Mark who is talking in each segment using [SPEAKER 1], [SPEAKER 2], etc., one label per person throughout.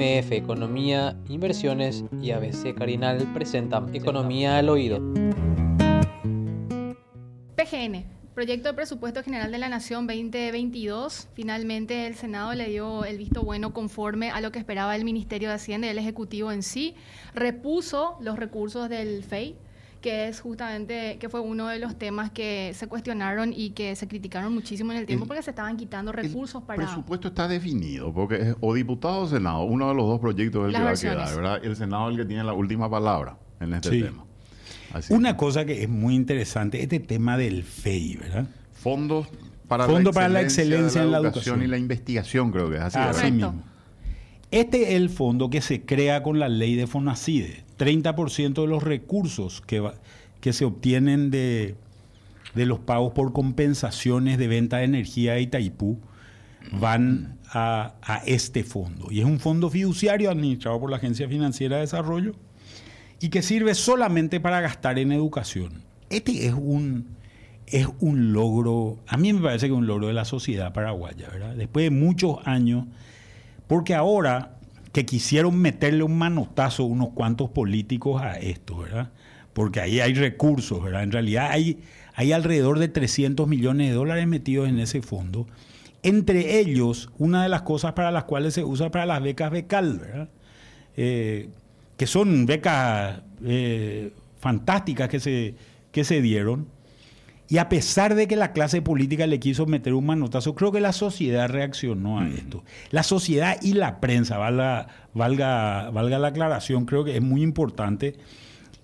[SPEAKER 1] MF Economía, Inversiones y ABC Carinal presentan Economía al Oído.
[SPEAKER 2] PGN, Proyecto de Presupuesto General de la Nación 2022. Finalmente el Senado le dio el visto bueno conforme a lo que esperaba el Ministerio de Hacienda y el Ejecutivo en sí. Repuso los recursos del FEI que es justamente, que fue uno de los temas que se cuestionaron y que se criticaron muchísimo en el tiempo porque se estaban quitando recursos para...
[SPEAKER 3] El presupuesto está definido, porque es o diputado o senado, uno de los dos proyectos del que va a quedar, ¿verdad? El senado es el que tiene la última palabra en este tema.
[SPEAKER 4] Una cosa que es muy interesante, este tema del FEI, ¿verdad?
[SPEAKER 3] Fondos para,
[SPEAKER 4] Fondo
[SPEAKER 3] la,
[SPEAKER 4] para la excelencia en la educación
[SPEAKER 3] y la investigación, creo que es así.
[SPEAKER 4] Así mismo. Este es el fondo que se crea con la ley de FONACIDE. 30% de los recursos que, se obtienen de, los pagos por compensaciones de venta de energía de Itaipú van a, a, este fondo. Y es un fondo fiduciario administrado por la Agencia Financiera de Desarrollo y que sirve solamente para gastar en educación. Este es un, es un logro, a mí me parece que es un logro de la sociedad paraguaya, ¿verdad? Después de muchos años, porque ahora que quisieron meterle un manotazo unos cuantos políticos a esto, ¿verdad? Porque ahí hay recursos, ¿verdad? En realidad hay, hay alrededor de 300 millones de dólares metidos en ese fondo. Entre ellos, una de las cosas para las cuales se usa para las becas becal, ¿verdad? Eh, que son becas eh, fantásticas que se, que se dieron y a pesar de que la clase política le quiso meter un manotazo, creo que la sociedad reaccionó a esto. La sociedad y la prensa, valga, valga, valga la aclaración, creo que es muy importante,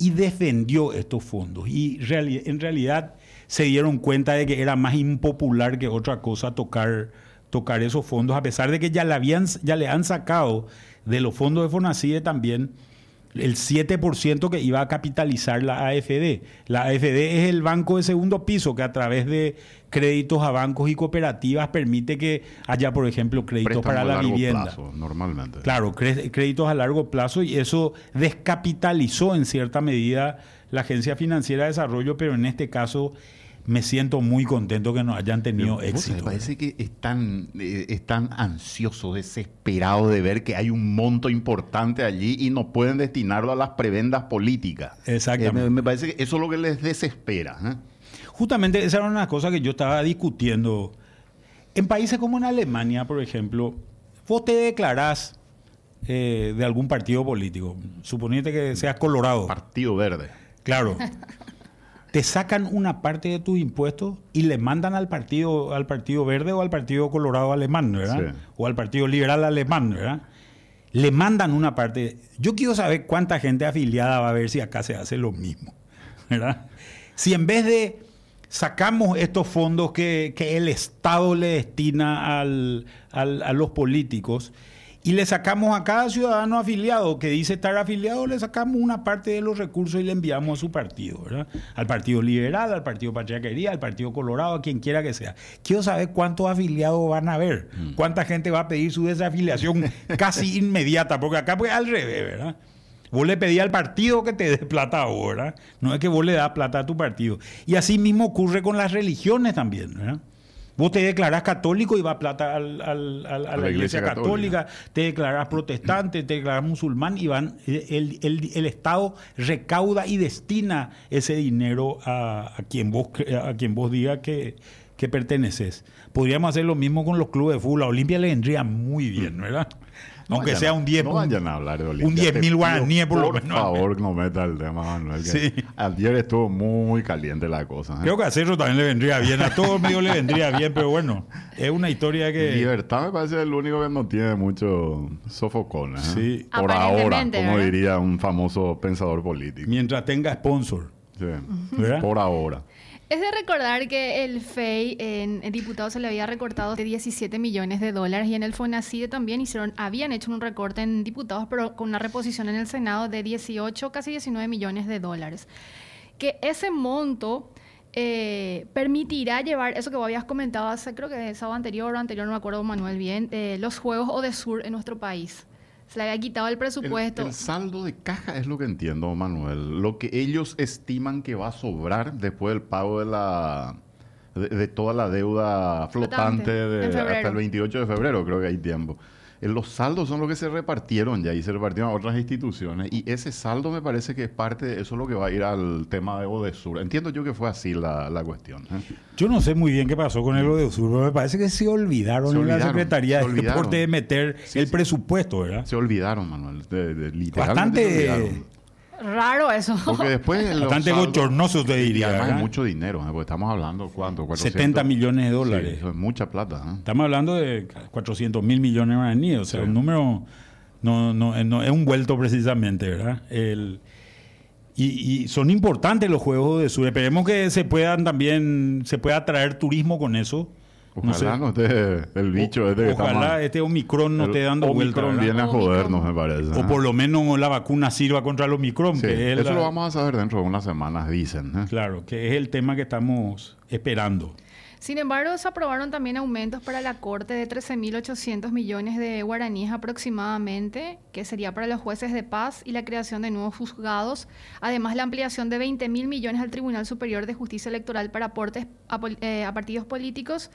[SPEAKER 4] y defendió estos fondos. Y en realidad se dieron cuenta de que era más impopular que otra cosa tocar, tocar esos fondos, a pesar de que ya le, habían, ya le han sacado de los fondos de Fonacide también el 7% que iba a capitalizar la AFD. La AFD es el banco de segundo piso que a través de créditos a bancos y cooperativas permite que haya, por ejemplo, créditos para la vivienda.
[SPEAKER 3] Plazo, normalmente.
[SPEAKER 4] Claro, créditos a largo plazo y eso descapitalizó en cierta medida la Agencia Financiera de Desarrollo, pero en este caso me siento muy contento que nos hayan tenido éxito.
[SPEAKER 3] Me parece que están, eh, están ansiosos, desesperados de ver que hay un monto importante allí y no pueden destinarlo a las prebendas políticas.
[SPEAKER 4] Exactamente.
[SPEAKER 3] Eh, me, parece que eso es lo que les desespera. ¿eh?
[SPEAKER 4] Justamente esa era una cosa que yo estaba discutiendo. En países como en Alemania, por ejemplo, vos te declarás de algún partido político. Suponete que seas colorado.
[SPEAKER 3] Partido Verde.
[SPEAKER 4] Claro. te sacan una parte de tus impuestos y le mandan al partido, al partido verde o al partido colorado alemán, ¿verdad? O al partido liberal alemán, ¿verdad? Le mandan una parte. Yo quiero saber cuánta gente afiliada va a ver si acá se hace lo mismo, ¿verdad? Si en vez de sacamos estos fondos que, el Estado le destina al, a los políticos y le sacamos a cada ciudadano afiliado que dice estar afiliado, le sacamos una parte de los recursos y le enviamos a su partido, ¿verdad? Al Partido Liberal, al Partido Patriarquería, al Partido Colorado, a quien quiera que sea. Quiero saber cuántos afiliados van a haber, mm. cuánta gente va a pedir su desafiliación casi inmediata, porque acá pues al revés, ¿verdad? Vos le pedís al partido que te dé plata ahora, no es que vos le das plata a tu partido. Y así mismo ocurre con las religiones también, ¿verdad? Vos te declarás católico y va plata al, a, la, iglesia, católica. te declarás protestante, te declarás musulmán y van, el, el, Estado recauda y destina ese dinero a, quien vos a quien vos diga que, que perteneces. Podríamos hacer lo mismo con los clubes de fútbol. A Olimpia le vendría muy bien, ¿verdad? Aunque sea un 10
[SPEAKER 3] No vayan a hablar de Olimpia.
[SPEAKER 4] Un 10 mil guaraníes por, lo menos.
[SPEAKER 3] Por favor, no meta el tema, Manuel. Sí. Ayer estuvo muy caliente la cosa. ¿eh?
[SPEAKER 4] Creo que a Cerro también le vendría bien. A todo el medio le vendría bien, pero bueno, es una historia que.
[SPEAKER 3] Libertad me parece el único que no tiene mucho sofocón. ¿eh? Sí. Por ahora, como diría un famoso pensador político.
[SPEAKER 4] Mientras tenga sponsor.
[SPEAKER 3] Sí. Por ahora.
[SPEAKER 2] Es de recordar que el FEI en, diputados se le había recortado de 17 millones de dólares y en el FONACIDE también hicieron, habían hecho un recorte en diputados, pero con una reposición en el Senado de 18, casi 19 millones de dólares. Que ese monto eh, permitirá llevar eso que vos habías comentado hace, creo que el sábado anterior o anterior, no me acuerdo Manuel bien, eh, los Juegos o de Sur en nuestro país se le había quitado el presupuesto.
[SPEAKER 3] El, saldo de caja es lo que entiendo, Manuel. Lo que ellos estiman que va a sobrar después del pago de la de, toda la deuda flotante, de, hasta el 28 de febrero, creo que hay tiempo. Eh, Los saldos son los que se repartieron ya y se repartieron a otras instituciones. Y ese saldo me parece que es parte, de eso es lo que va a ir al tema de Odesur. Entiendo yo que fue así la, la cuestión. ¿eh?
[SPEAKER 4] Yo no sé muy bien qué pasó con el Odesur, pero me parece que se olvidaron,
[SPEAKER 3] Se
[SPEAKER 4] en la Secretaría
[SPEAKER 3] se
[SPEAKER 4] de. Deporte de meter
[SPEAKER 3] Sí,
[SPEAKER 4] el
[SPEAKER 3] sí.
[SPEAKER 4] presupuesto, ¿verdad?
[SPEAKER 3] Se olvidaron, Manuel. de- de- literalmente
[SPEAKER 4] Bastante-
[SPEAKER 3] se olvidaron.
[SPEAKER 2] Raro eso.
[SPEAKER 3] Porque después los
[SPEAKER 4] Bastante
[SPEAKER 3] saldos-
[SPEAKER 4] bochornoso, te
[SPEAKER 3] y
[SPEAKER 4] diría.
[SPEAKER 3] además
[SPEAKER 4] ¿verdad?
[SPEAKER 3] es mucho dinero, ¿eh? porque estamos hablando, ¿cuánto? 400.
[SPEAKER 4] 70 millones de
[SPEAKER 3] Sí,
[SPEAKER 4] dólares.
[SPEAKER 3] eso es mucha plata. ¿eh?
[SPEAKER 4] Estamos hablando de 400 mil millones de guaraníes, o sea,
[SPEAKER 3] Sí.
[SPEAKER 4] un número no, no, no es un vuelto precisamente, ¿verdad? El, y, y son importantes los juegos de sur. Esperemos que se puedan también, se pueda atraer turismo con eso. No sé.
[SPEAKER 3] Ojalá no, esté el bicho este que está
[SPEAKER 4] Ojalá
[SPEAKER 3] mal.
[SPEAKER 4] este Omicron no
[SPEAKER 3] El
[SPEAKER 4] esté dando vuelta.
[SPEAKER 3] Omicron a jodernos, me parece.
[SPEAKER 4] O
[SPEAKER 3] ¿eh?
[SPEAKER 4] por lo menos la vacuna sirva contra el Omicron.
[SPEAKER 3] Sí,
[SPEAKER 4] que es
[SPEAKER 3] eso
[SPEAKER 4] la-
[SPEAKER 3] lo vamos a saber dentro de unas semanas, dicen. ¿eh?
[SPEAKER 4] Claro, que es el tema que estamos esperando.
[SPEAKER 2] Sin embargo, se aprobaron también aumentos para la Corte de 13.800 millones de guaraníes aproximadamente, que sería para los jueces de paz y la creación de nuevos juzgados. Además, la ampliación de 20.000 millones al Tribunal Superior de Justicia Electoral para aportes a, eh, a partidos políticos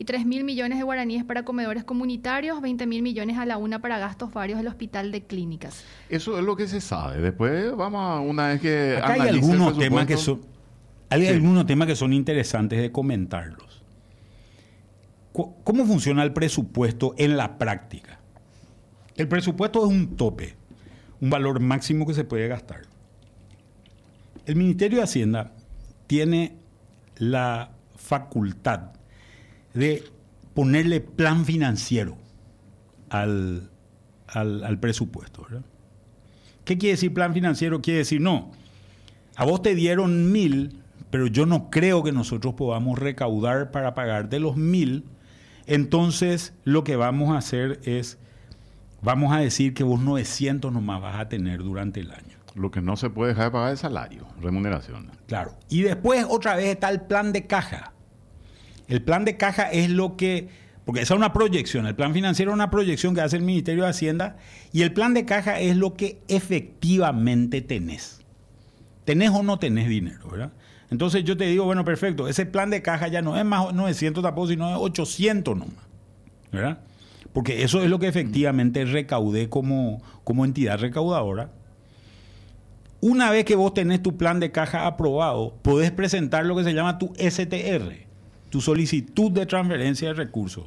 [SPEAKER 2] y 3.000 millones de guaraníes para comedores comunitarios, 20.000 millones a la una para gastos varios del Hospital de Clínicas.
[SPEAKER 3] Eso es lo que se sabe. Después vamos a una vez que
[SPEAKER 4] Acá hay algunos temas que son hay
[SPEAKER 3] Sí.
[SPEAKER 4] algunos temas que son interesantes de comentarlos. ¿Cómo funciona el presupuesto en la práctica? El presupuesto es un tope, un valor máximo que se puede gastar. El Ministerio de Hacienda tiene la facultad de ponerle plan financiero al, al- al presupuesto. ¿verdad? ¿Qué quiere decir plan financiero? Quiere decir, no, a vos te dieron mil, pero yo no creo que nosotros podamos recaudar para pagar de los mil. Entonces, lo que vamos a hacer es, vamos a decir que vos 900 nomás vas a tener durante el año.
[SPEAKER 3] Lo que no se puede dejar de pagar es salario, remuneración.
[SPEAKER 4] Claro. Y después otra vez está el plan de caja. El plan de caja es lo que, porque esa es una proyección, el plan financiero es una proyección que hace el Ministerio de Hacienda y el plan de caja es lo que efectivamente tenés. Tenés o no tenés dinero, ¿verdad? Entonces yo te digo, bueno, perfecto, ese plan de caja ya no es más 900 tampoco, sino es 800 nomás, ¿verdad? Porque eso es lo que efectivamente recaudé como, como entidad recaudadora. Una vez que vos tenés tu plan de caja aprobado, podés presentar lo que se llama tu STR, tu solicitud de transferencia de recursos.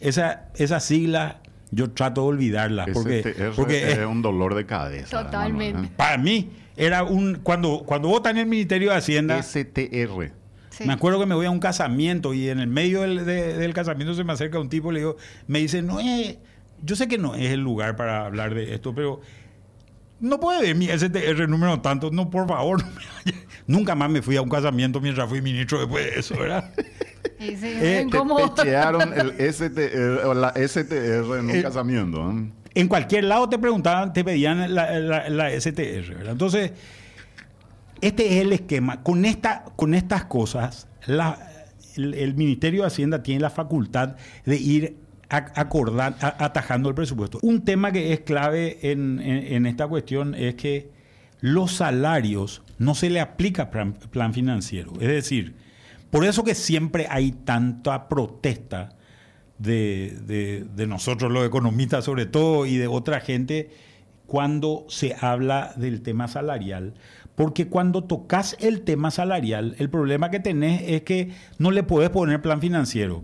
[SPEAKER 4] Esa, esa sigla yo trato de olvidarla porque,
[SPEAKER 3] STR
[SPEAKER 4] porque
[SPEAKER 3] es un dolor de cabeza.
[SPEAKER 2] Totalmente.
[SPEAKER 3] Manuel,
[SPEAKER 4] para mí era un cuando cuando vos estás en el Ministerio de Hacienda
[SPEAKER 3] ¿eh? STR.
[SPEAKER 2] Sí.
[SPEAKER 4] me acuerdo que me voy a un casamiento y en el medio del, de- del casamiento se me acerca un tipo y le digo, me dice, no es, yo sé que no es el lugar para hablar de esto, pero no puede ver mi STR número tanto, no, por favor. no me vaya". Nunca más me fui a un casamiento mientras fui ministro después de eso, ¿verdad?
[SPEAKER 2] Sí,
[SPEAKER 4] Eh,
[SPEAKER 3] Te pechearon el STR, la STR en un
[SPEAKER 4] Eh,
[SPEAKER 3] casamiento. ¿eh?
[SPEAKER 4] En cualquier lado te preguntaban, te pedían la, la- la STR. ¿verdad? Entonces, este es el esquema. Con, esta, con estas cosas, la- el, el Ministerio de Hacienda tiene la facultad de ir a- acordar, a- atajando el presupuesto. Un tema que es clave en, en- en esta cuestión es que los salarios no se le aplica plan, plan financiero. Es decir, por eso que siempre hay tanta protesta de, nosotros los economistas sobre todo y de otra gente cuando se habla del tema salarial. Porque cuando tocas el tema salarial, el problema que tenés es que no le puedes poner plan financiero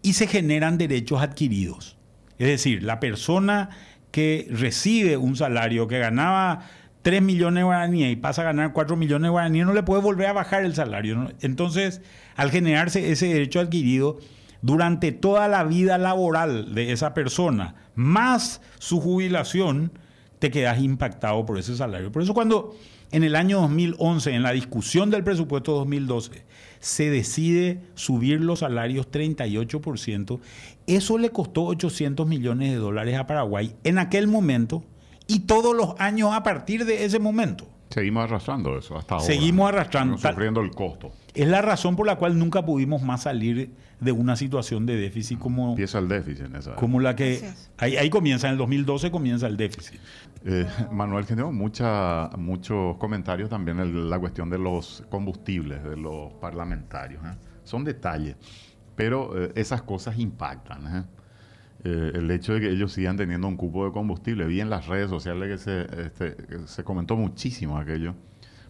[SPEAKER 4] y se generan derechos adquiridos. Es decir, la persona que recibe un salario que ganaba 3 millones de guaraníes y pasa a ganar 4 millones de guaraníes, no le puede volver a bajar el salario. Entonces, al generarse ese derecho adquirido, durante toda la vida laboral de esa persona, más su jubilación, te quedas impactado por ese salario. Por eso cuando en el año 2011, en la discusión del presupuesto 2012, se decide subir los salarios 38%, eso le costó 800 millones de dólares a Paraguay en aquel momento y todos los años a partir de ese momento.
[SPEAKER 3] Seguimos arrastrando eso hasta ahora.
[SPEAKER 4] Seguimos arrastrando.
[SPEAKER 3] Seguimos Sufriendo el costo.
[SPEAKER 4] Es la razón por la cual nunca pudimos más salir de una situación de déficit como,
[SPEAKER 3] Empieza el déficit en esa.
[SPEAKER 4] como la que... Ahí, ahí comienza, en el 2012 comienza el déficit.
[SPEAKER 3] Eh, Manuel, que tengo mucha, muchos comentarios también en la cuestión de los combustibles, de los parlamentarios. ¿eh? Son detalles, pero eh, esas cosas impactan. ¿Eh? el hecho de que ellos sigan teniendo un cupo de combustible. Vi en las redes sociales que se, este, se comentó muchísimo aquello.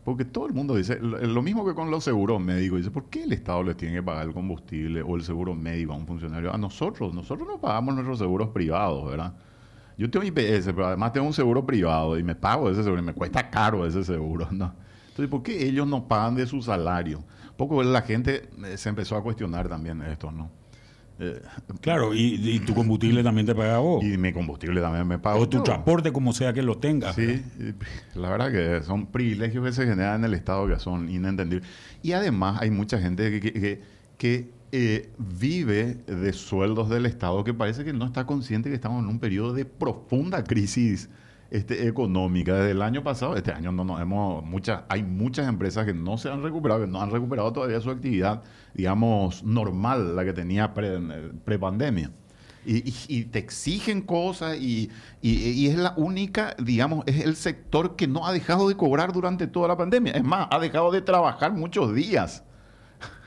[SPEAKER 3] Porque todo el mundo dice, lo, lo mismo que con los seguros médicos, dice, ¿por qué el Estado les tiene que pagar el combustible o el seguro médico a un funcionario? A nosotros, nosotros no pagamos nuestros seguros privados, ¿verdad? Yo tengo IPS, pero además tengo un seguro privado y me pago ese seguro y me cuesta caro ese seguro, ¿no? Entonces, ¿por qué ellos no pagan de su salario? Poco la gente eh, se empezó a cuestionar también esto, ¿no?
[SPEAKER 4] Eh, claro, y, y, tu combustible también te paga vos.
[SPEAKER 3] Y mi combustible también me paga.
[SPEAKER 4] O tu transporte, como sea que lo tengas.
[SPEAKER 3] Sí, la verdad que son privilegios que se generan en el Estado que son inentendibles. Y además hay mucha gente que, que, que eh, vive de sueldos del Estado que parece que no está consciente que estamos en un periodo de profunda crisis este, económica. Desde el año pasado, este año no nos hemos, muchas, hay muchas empresas que no se han recuperado, que no han recuperado todavía su actividad, digamos, normal, la que tenía pre-pandemia. y, y, y, te exigen cosas y, y, es la única, digamos, es el sector que no ha dejado de cobrar durante toda la pandemia. Es más, ha dejado de trabajar muchos días.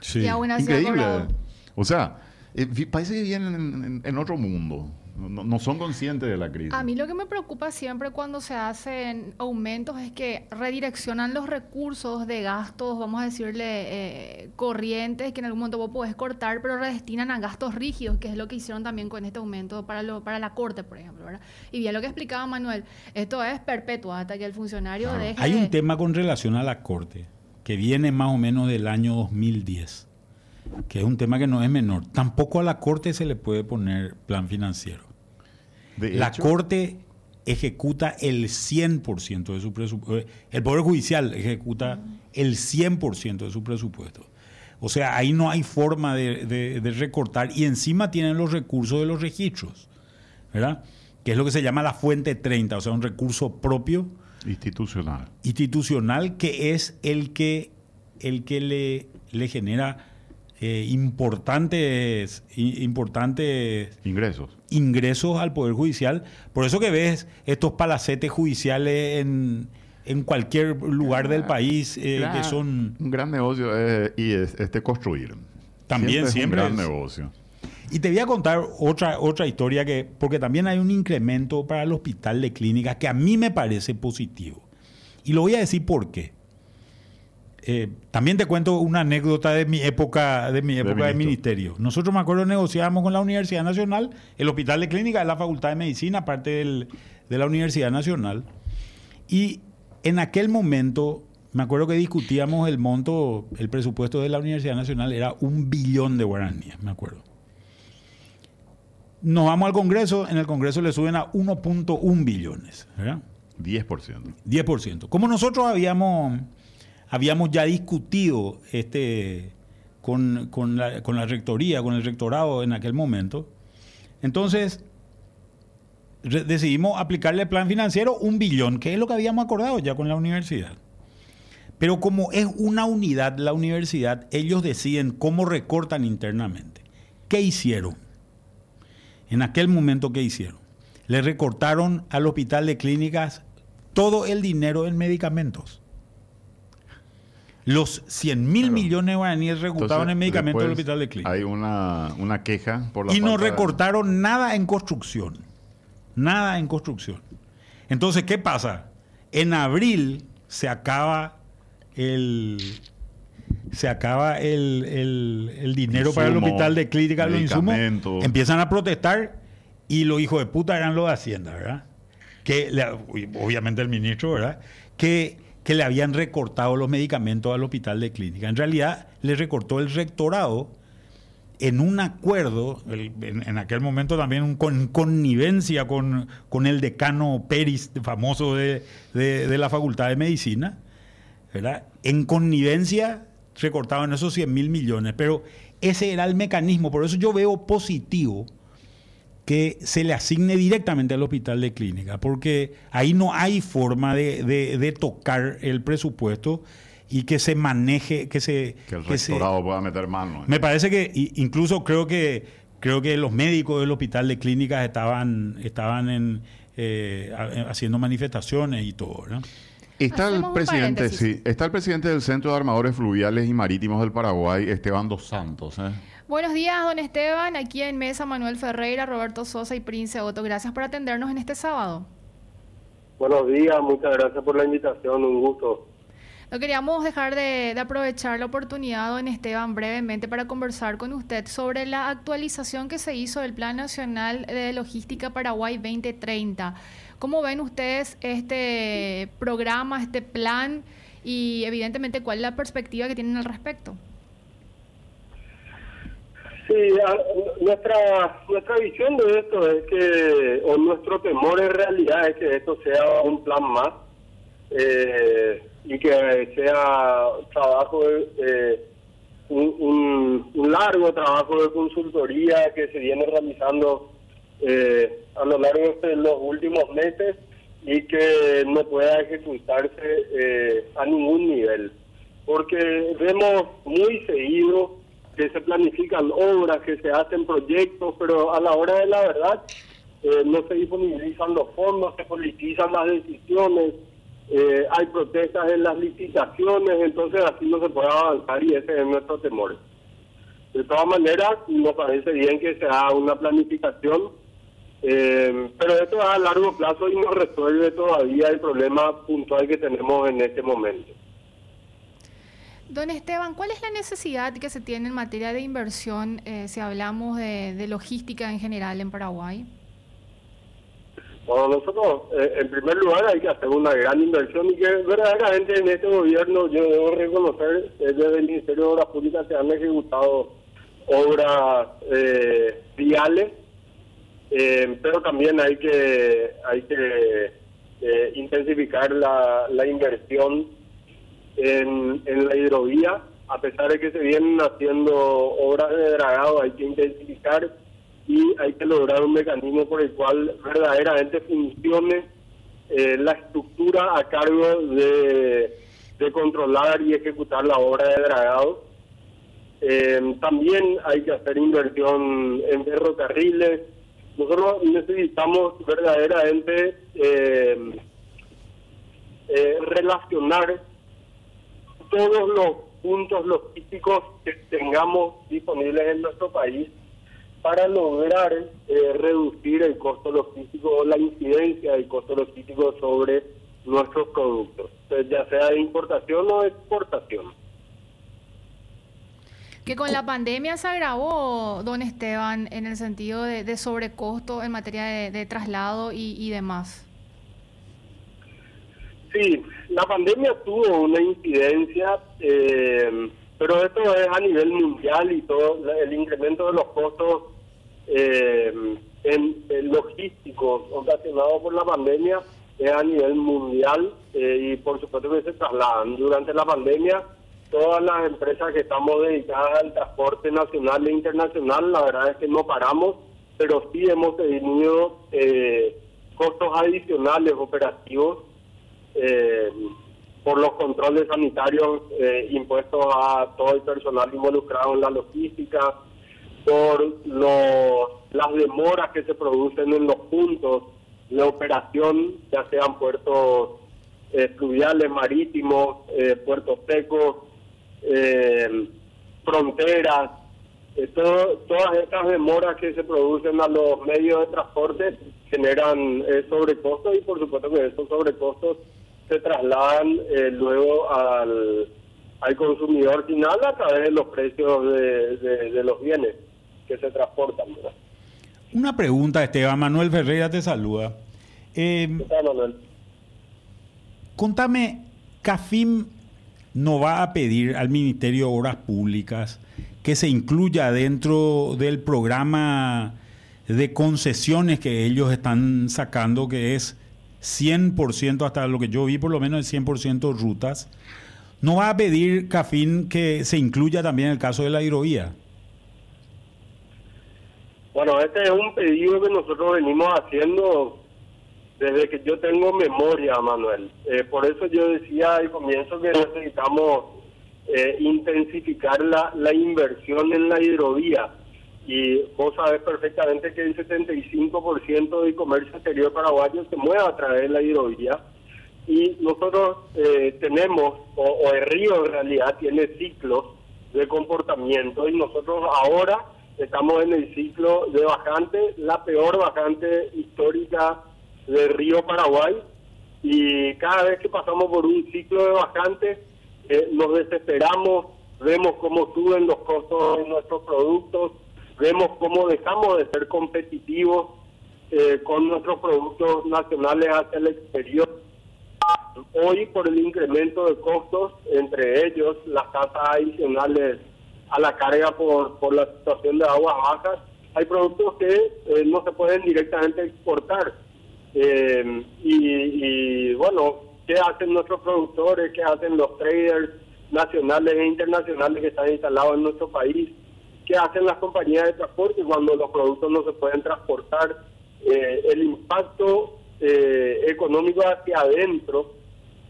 [SPEAKER 2] Sí. Y aún así
[SPEAKER 3] Increíble. O sea, eh, parece que vienen en, en, en otro mundo. No, no, son conscientes de la crisis.
[SPEAKER 2] A mí lo que me preocupa siempre cuando se hacen aumentos es que redireccionan los recursos de gastos, vamos a decirle, eh, corrientes, que en algún momento vos podés cortar, pero redestinan a gastos rígidos, que es lo que hicieron también con este aumento para, lo, para la corte, por ejemplo. ¿verdad? Y bien lo que explicaba Manuel, esto es perpetuo hasta que el funcionario
[SPEAKER 4] claro.
[SPEAKER 2] deje...
[SPEAKER 4] Hay un tema con relación a la corte, que viene más o menos del año 2010 que es un tema que no es menor. Tampoco a la Corte se le puede poner plan financiero.
[SPEAKER 3] De
[SPEAKER 4] la
[SPEAKER 3] hecho,
[SPEAKER 4] Corte ejecuta el 100% de su presupuesto. El Poder Judicial ejecuta el 100% de su presupuesto. O sea, ahí no hay forma de, de, de, recortar y encima tienen los recursos de los registros, ¿verdad? Que es lo que se llama la fuente 30, o sea, un recurso propio.
[SPEAKER 3] Institucional.
[SPEAKER 4] Institucional que es el que, el que le, le genera eh, importantes, importantes
[SPEAKER 3] ingresos.
[SPEAKER 4] Ingresos al Poder Judicial. Por eso que ves estos palacetes judiciales en, en cualquier lugar del país eh, que son...
[SPEAKER 3] Un gran negocio eh, y es este construir.
[SPEAKER 4] También siempre
[SPEAKER 3] es un gran
[SPEAKER 4] es-
[SPEAKER 3] negocio.
[SPEAKER 4] Y te voy a contar otra, otra historia que, porque también hay un incremento para el hospital de clínicas que a mí me parece positivo. Y lo voy a decir por qué. Eh, también te cuento una anécdota de mi época de mi época de, ministerio. Nosotros me acuerdo negociábamos con la Universidad Nacional, el hospital de clínica es la Facultad de Medicina, parte del- de la Universidad Nacional. Y en aquel momento, me acuerdo que discutíamos el monto, el presupuesto de la Universidad Nacional era un billón de guaraníes, me acuerdo. Nos vamos al Congreso, en el Congreso le suben a 1.1 billones, ¿verdad?
[SPEAKER 3] 10%.
[SPEAKER 4] 10%. Como nosotros habíamos, habíamos ya discutido este, con, con la, con la rectoría, con el rectorado en aquel momento, entonces decidimos aplicarle el plan financiero un billón, que es lo que habíamos acordado ya con la universidad. Pero como es una unidad la universidad, ellos deciden cómo recortan internamente. ¿Qué hicieron? En aquel momento, ¿qué hicieron? Le recortaron al hospital de clínicas todo el dinero en medicamentos. Los 100 mil millones de guaraníes
[SPEAKER 3] Entonces,
[SPEAKER 4] en medicamentos del hospital de clínicas.
[SPEAKER 3] Hay una, una queja por la
[SPEAKER 4] Y no
[SPEAKER 3] de-
[SPEAKER 4] recortaron nada en construcción. Nada en construcción. Entonces, ¿qué pasa? En abril se acaba el se acaba el, el- el dinero para el hospital de clínica, los insumos. Empiezan a protestar y los hijos de puta eran los de Hacienda, ¿verdad? Que obviamente el ministro, ¿verdad? Que, que le habían recortado los medicamentos al hospital de clínica. En realidad, le recortó el rectorado en un acuerdo, en, aquel momento también con connivencia con, con el decano Peris, famoso de, de- de la Facultad de Medicina, ¿verdad? En connivencia recortaban esos 100 mil millones, pero ese era el mecanismo, por eso yo veo positivo que se le asigne directamente al hospital de clínica, porque ahí no hay forma de, de- de tocar el presupuesto y que se maneje, que se...
[SPEAKER 3] Que el
[SPEAKER 4] que se-
[SPEAKER 3] rectorado pueda meter mano.
[SPEAKER 4] me parece que incluso creo que creo que los médicos del hospital de clínicas estaban estaban en, eh, ha- haciendo manifestaciones y todo, ¿no?
[SPEAKER 3] Está el
[SPEAKER 2] Hacemos
[SPEAKER 3] presidente, sí, está el presidente del Centro de Armadores Fluviales y Marítimos del Paraguay, Esteban Dos Santos. ¿eh?
[SPEAKER 2] Buenos días, don Esteban. Aquí en Mesa, Manuel Ferreira, Roberto Sosa y Prince Otto. Gracias por atendernos en este sábado.
[SPEAKER 5] Buenos días, muchas gracias por la invitación, un gusto.
[SPEAKER 2] No queríamos dejar de, aprovechar la oportunidad, don Esteban, brevemente para conversar con usted sobre la actualización que se hizo del Plan Nacional de Logística Paraguay 2030. ¿Cómo ven ustedes este programa, este plan y evidentemente cuál es la perspectiva que tienen al respecto?
[SPEAKER 5] Sí, nuestra nuestra visión de esto es que, o nuestro temor en realidad es que esto sea un plan más. Eh, y que sea trabajo, eh, un, un, largo trabajo de consultoría que se viene realizando eh, a lo largo de los últimos meses y que no pueda ejecutarse eh, a ningún nivel. Porque vemos muy seguido que se planifican obras, que se hacen proyectos, pero a la hora de la verdad no se disponibilizan los fondos, se politizan las decisiones, eh, hay protestas en las licitaciones, entonces así no se puede avanzar y ese es nuestro temor. De todas maneras, nos parece bien que se haga una planificación, eh, pero esto es a largo plazo y no resuelve todavía el problema puntual que tenemos en este momento.
[SPEAKER 2] Don Esteban, ¿cuál es la necesidad que se tiene en materia de inversión eh, si hablamos de logística en general en Paraguay?
[SPEAKER 5] Bueno, nosotros, eh, en primer lugar, hay que hacer una gran inversión y que verdaderamente en este gobierno, yo debo reconocer, desde el Ministerio de Obras Públicas se han ejecutado obras eh, viales, eh, pero también hay que hay que eh, intensificar la, la inversión en, la hidrovía, a pesar de que se vienen haciendo obras de dragado, hay que intensificar y hay que lograr un mecanismo por el cual verdaderamente funcione eh, la estructura a cargo de, controlar y ejecutar la obra de dragado. Eh, también hay que hacer inversión en ferrocarriles. Nosotros necesitamos verdaderamente eh, relacionar todos los puntos logísticos que tengamos disponibles en nuestro país para lograr eh, reducir el costo logístico o la incidencia del costo logístico sobre nuestros productos, ya sea de importación o de exportación.
[SPEAKER 2] Que con la pandemia se agravó, don Esteban, en el sentido de, sobrecosto en materia de, traslado y, demás.
[SPEAKER 5] Sí, la pandemia tuvo una incidencia, eh, pero esto es a nivel mundial y todo el incremento de los costos eh, logísticos ocasionados por la pandemia es a nivel mundial eh, y por supuesto que se trasladan. Durante la pandemia, todas las empresas que estamos dedicadas al transporte nacional e internacional, la verdad es que no paramos, pero sí hemos tenido eh, costos adicionales operativos eh, por los controles sanitarios impuestos a todo el personal involucrado en la logística, por las demoras que se producen en los puntos de operación, ya sean puertos eh, fluviales, marítimos, eh, puertos secos, eh, fronteras, todas estas demoras que se producen a los medios de transporte generan sobrecostos y por supuesto que esos sobrecostos se trasladan luego al, al consumidor final a través de los precios de los bienes que se transportan.
[SPEAKER 4] Una pregunta, Esteban. Manuel Ferreira te saluda. Eh, Manuel? Contame, CAFIM no va a pedir al Ministerio de Obras Públicas que se incluya dentro del programa de concesiones que ellos están sacando, que es 100%, hasta lo que yo vi, por lo menos es 100% rutas. ¿No va a pedir CAFIM que se incluya también el caso de la hidrovía?
[SPEAKER 5] Bueno, este es un pedido que nosotros venimos haciendo desde que yo tengo memoria, Manuel. Eh, por eso yo decía al comienzo que necesitamos eh, intensificar la, la inversión en la hidrovía. Y vos sabés perfectamente que el 75% del comercio exterior paraguayo se mueve a través de la hidrovía. Y nosotros eh, tenemos, o, o el río en realidad tiene ciclos de comportamiento y nosotros ahora estamos en el ciclo de bajante, la peor bajante histórica del río Paraguay y cada vez que pasamos por un ciclo de bajante eh, nos desesperamos, vemos cómo suben los costos de nuestros productos, vemos cómo dejamos de ser competitivos eh, con nuestros productos nacionales hacia el exterior. Hoy por el incremento de costos, entre ellos las tasas adicionales a la carga por, por la situación de aguas bajas, hay productos que eh, no se pueden directamente exportar. Eh, y, bueno, ¿qué hacen nuestros productores? ¿Qué hacen los traders nacionales e internacionales que están instalados en nuestro país? ¿Qué hacen las compañías de transporte cuando los productos no se pueden transportar? Eh, el impacto económico hacia adentro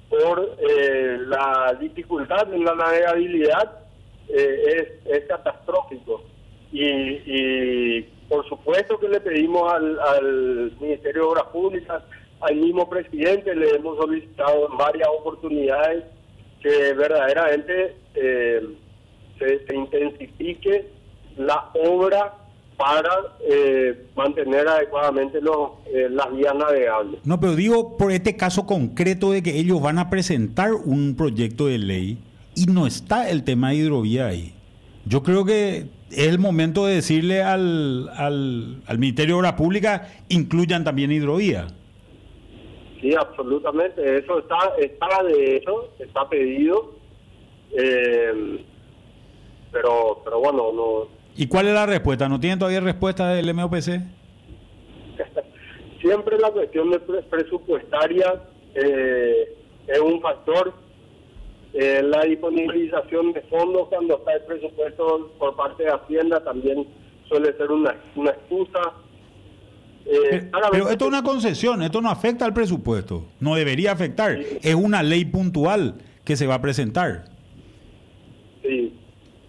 [SPEAKER 5] por la dificultad en la navegabilidad eh, es, es, catastrófico. Y, por supuesto que le pedimos al, Ministerio de Obras Públicas, al mismo presidente, le hemos solicitado en varias oportunidades que verdaderamente eh, se, intensifique la obra para eh, mantener adecuadamente los, las vías navegables.
[SPEAKER 4] No, pero digo por este caso concreto de que ellos van a presentar un proyecto de ley y no está el tema de hidrovía ahí. Yo creo que es el momento de decirle al, al, Ministerio de Obras Públicas, incluyan también hidrovía.
[SPEAKER 5] Sí, absolutamente. Eso está, está de hecho, está pedido. Eh, pero, pero bueno, no.
[SPEAKER 4] ¿Y cuál es la respuesta? ¿No tienen todavía respuesta del MOPC?
[SPEAKER 5] Siempre la cuestión de presupuestaria eh, es un factor eh, la disponibilización de fondos cuando está el presupuesto por parte de Hacienda también suele ser una, una excusa.
[SPEAKER 4] Eh, pero, esto es una concesión, esto no afecta al presupuesto, no debería afectar, es una ley puntual que se va a presentar.
[SPEAKER 5] Sí,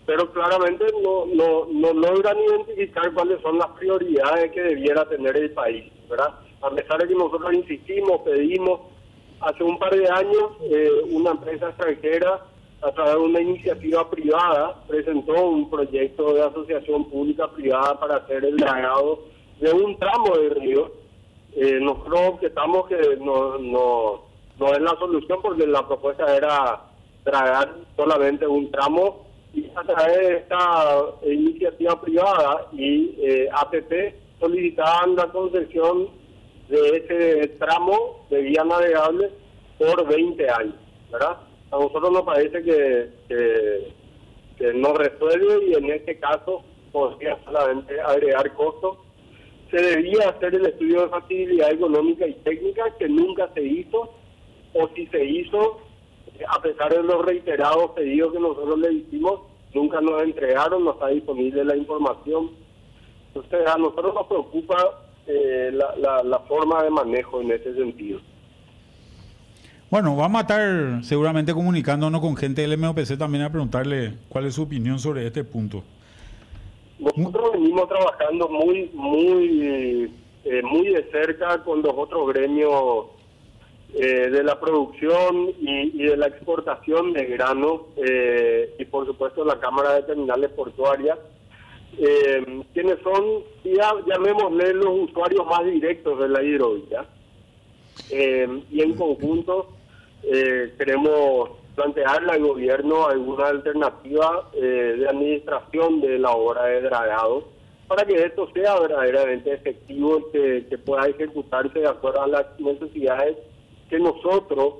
[SPEAKER 5] pero claramente no, no, no logran identificar cuáles son las prioridades que debiera tener el país, ¿verdad? A pesar de que nosotros insistimos, pedimos, Hace un par de años, eh, una empresa extranjera, a través de una iniciativa privada, presentó un proyecto de asociación pública-privada para hacer el dragado de un tramo del río. Eh, nosotros objetamos que no, no, no es la solución porque la propuesta era tragar solamente un tramo a través de esta iniciativa privada y eh, APP solicitaban la concesión de ese tramo de vía navegable por 20 años, ¿verdad? A nosotros nos parece que, que, no resuelve y en este caso podría solamente agregar costos. Se debía hacer el estudio de factibilidad económica y técnica que nunca se hizo, o si se hizo, a pesar de los reiterados pedidos que nosotros le hicimos, nunca nos entregaron, no está disponible la información. Entonces a nosotros nos preocupa eh, la, la, forma de manejo en ese sentido.
[SPEAKER 4] Bueno, vamos a estar seguramente comunicándonos con gente del MOPC también a preguntarle cuál es su opinión sobre este punto.
[SPEAKER 5] Nosotros venimos trabajando muy, muy, eh, muy de cerca con los otros gremios eh, de la producción y, de la exportación de grano y por supuesto la Cámara de Terminales Portuarias eh, quienes son, ya, llamémosle, los usuarios más directos de la hidrovía. Eh, y en conjunto eh, queremos plantearle al gobierno alguna alternativa eh, de administración de la obra de dragado para que esto sea verdaderamente efectivo y que, que pueda ejecutarse de acuerdo a las necesidades que nosotros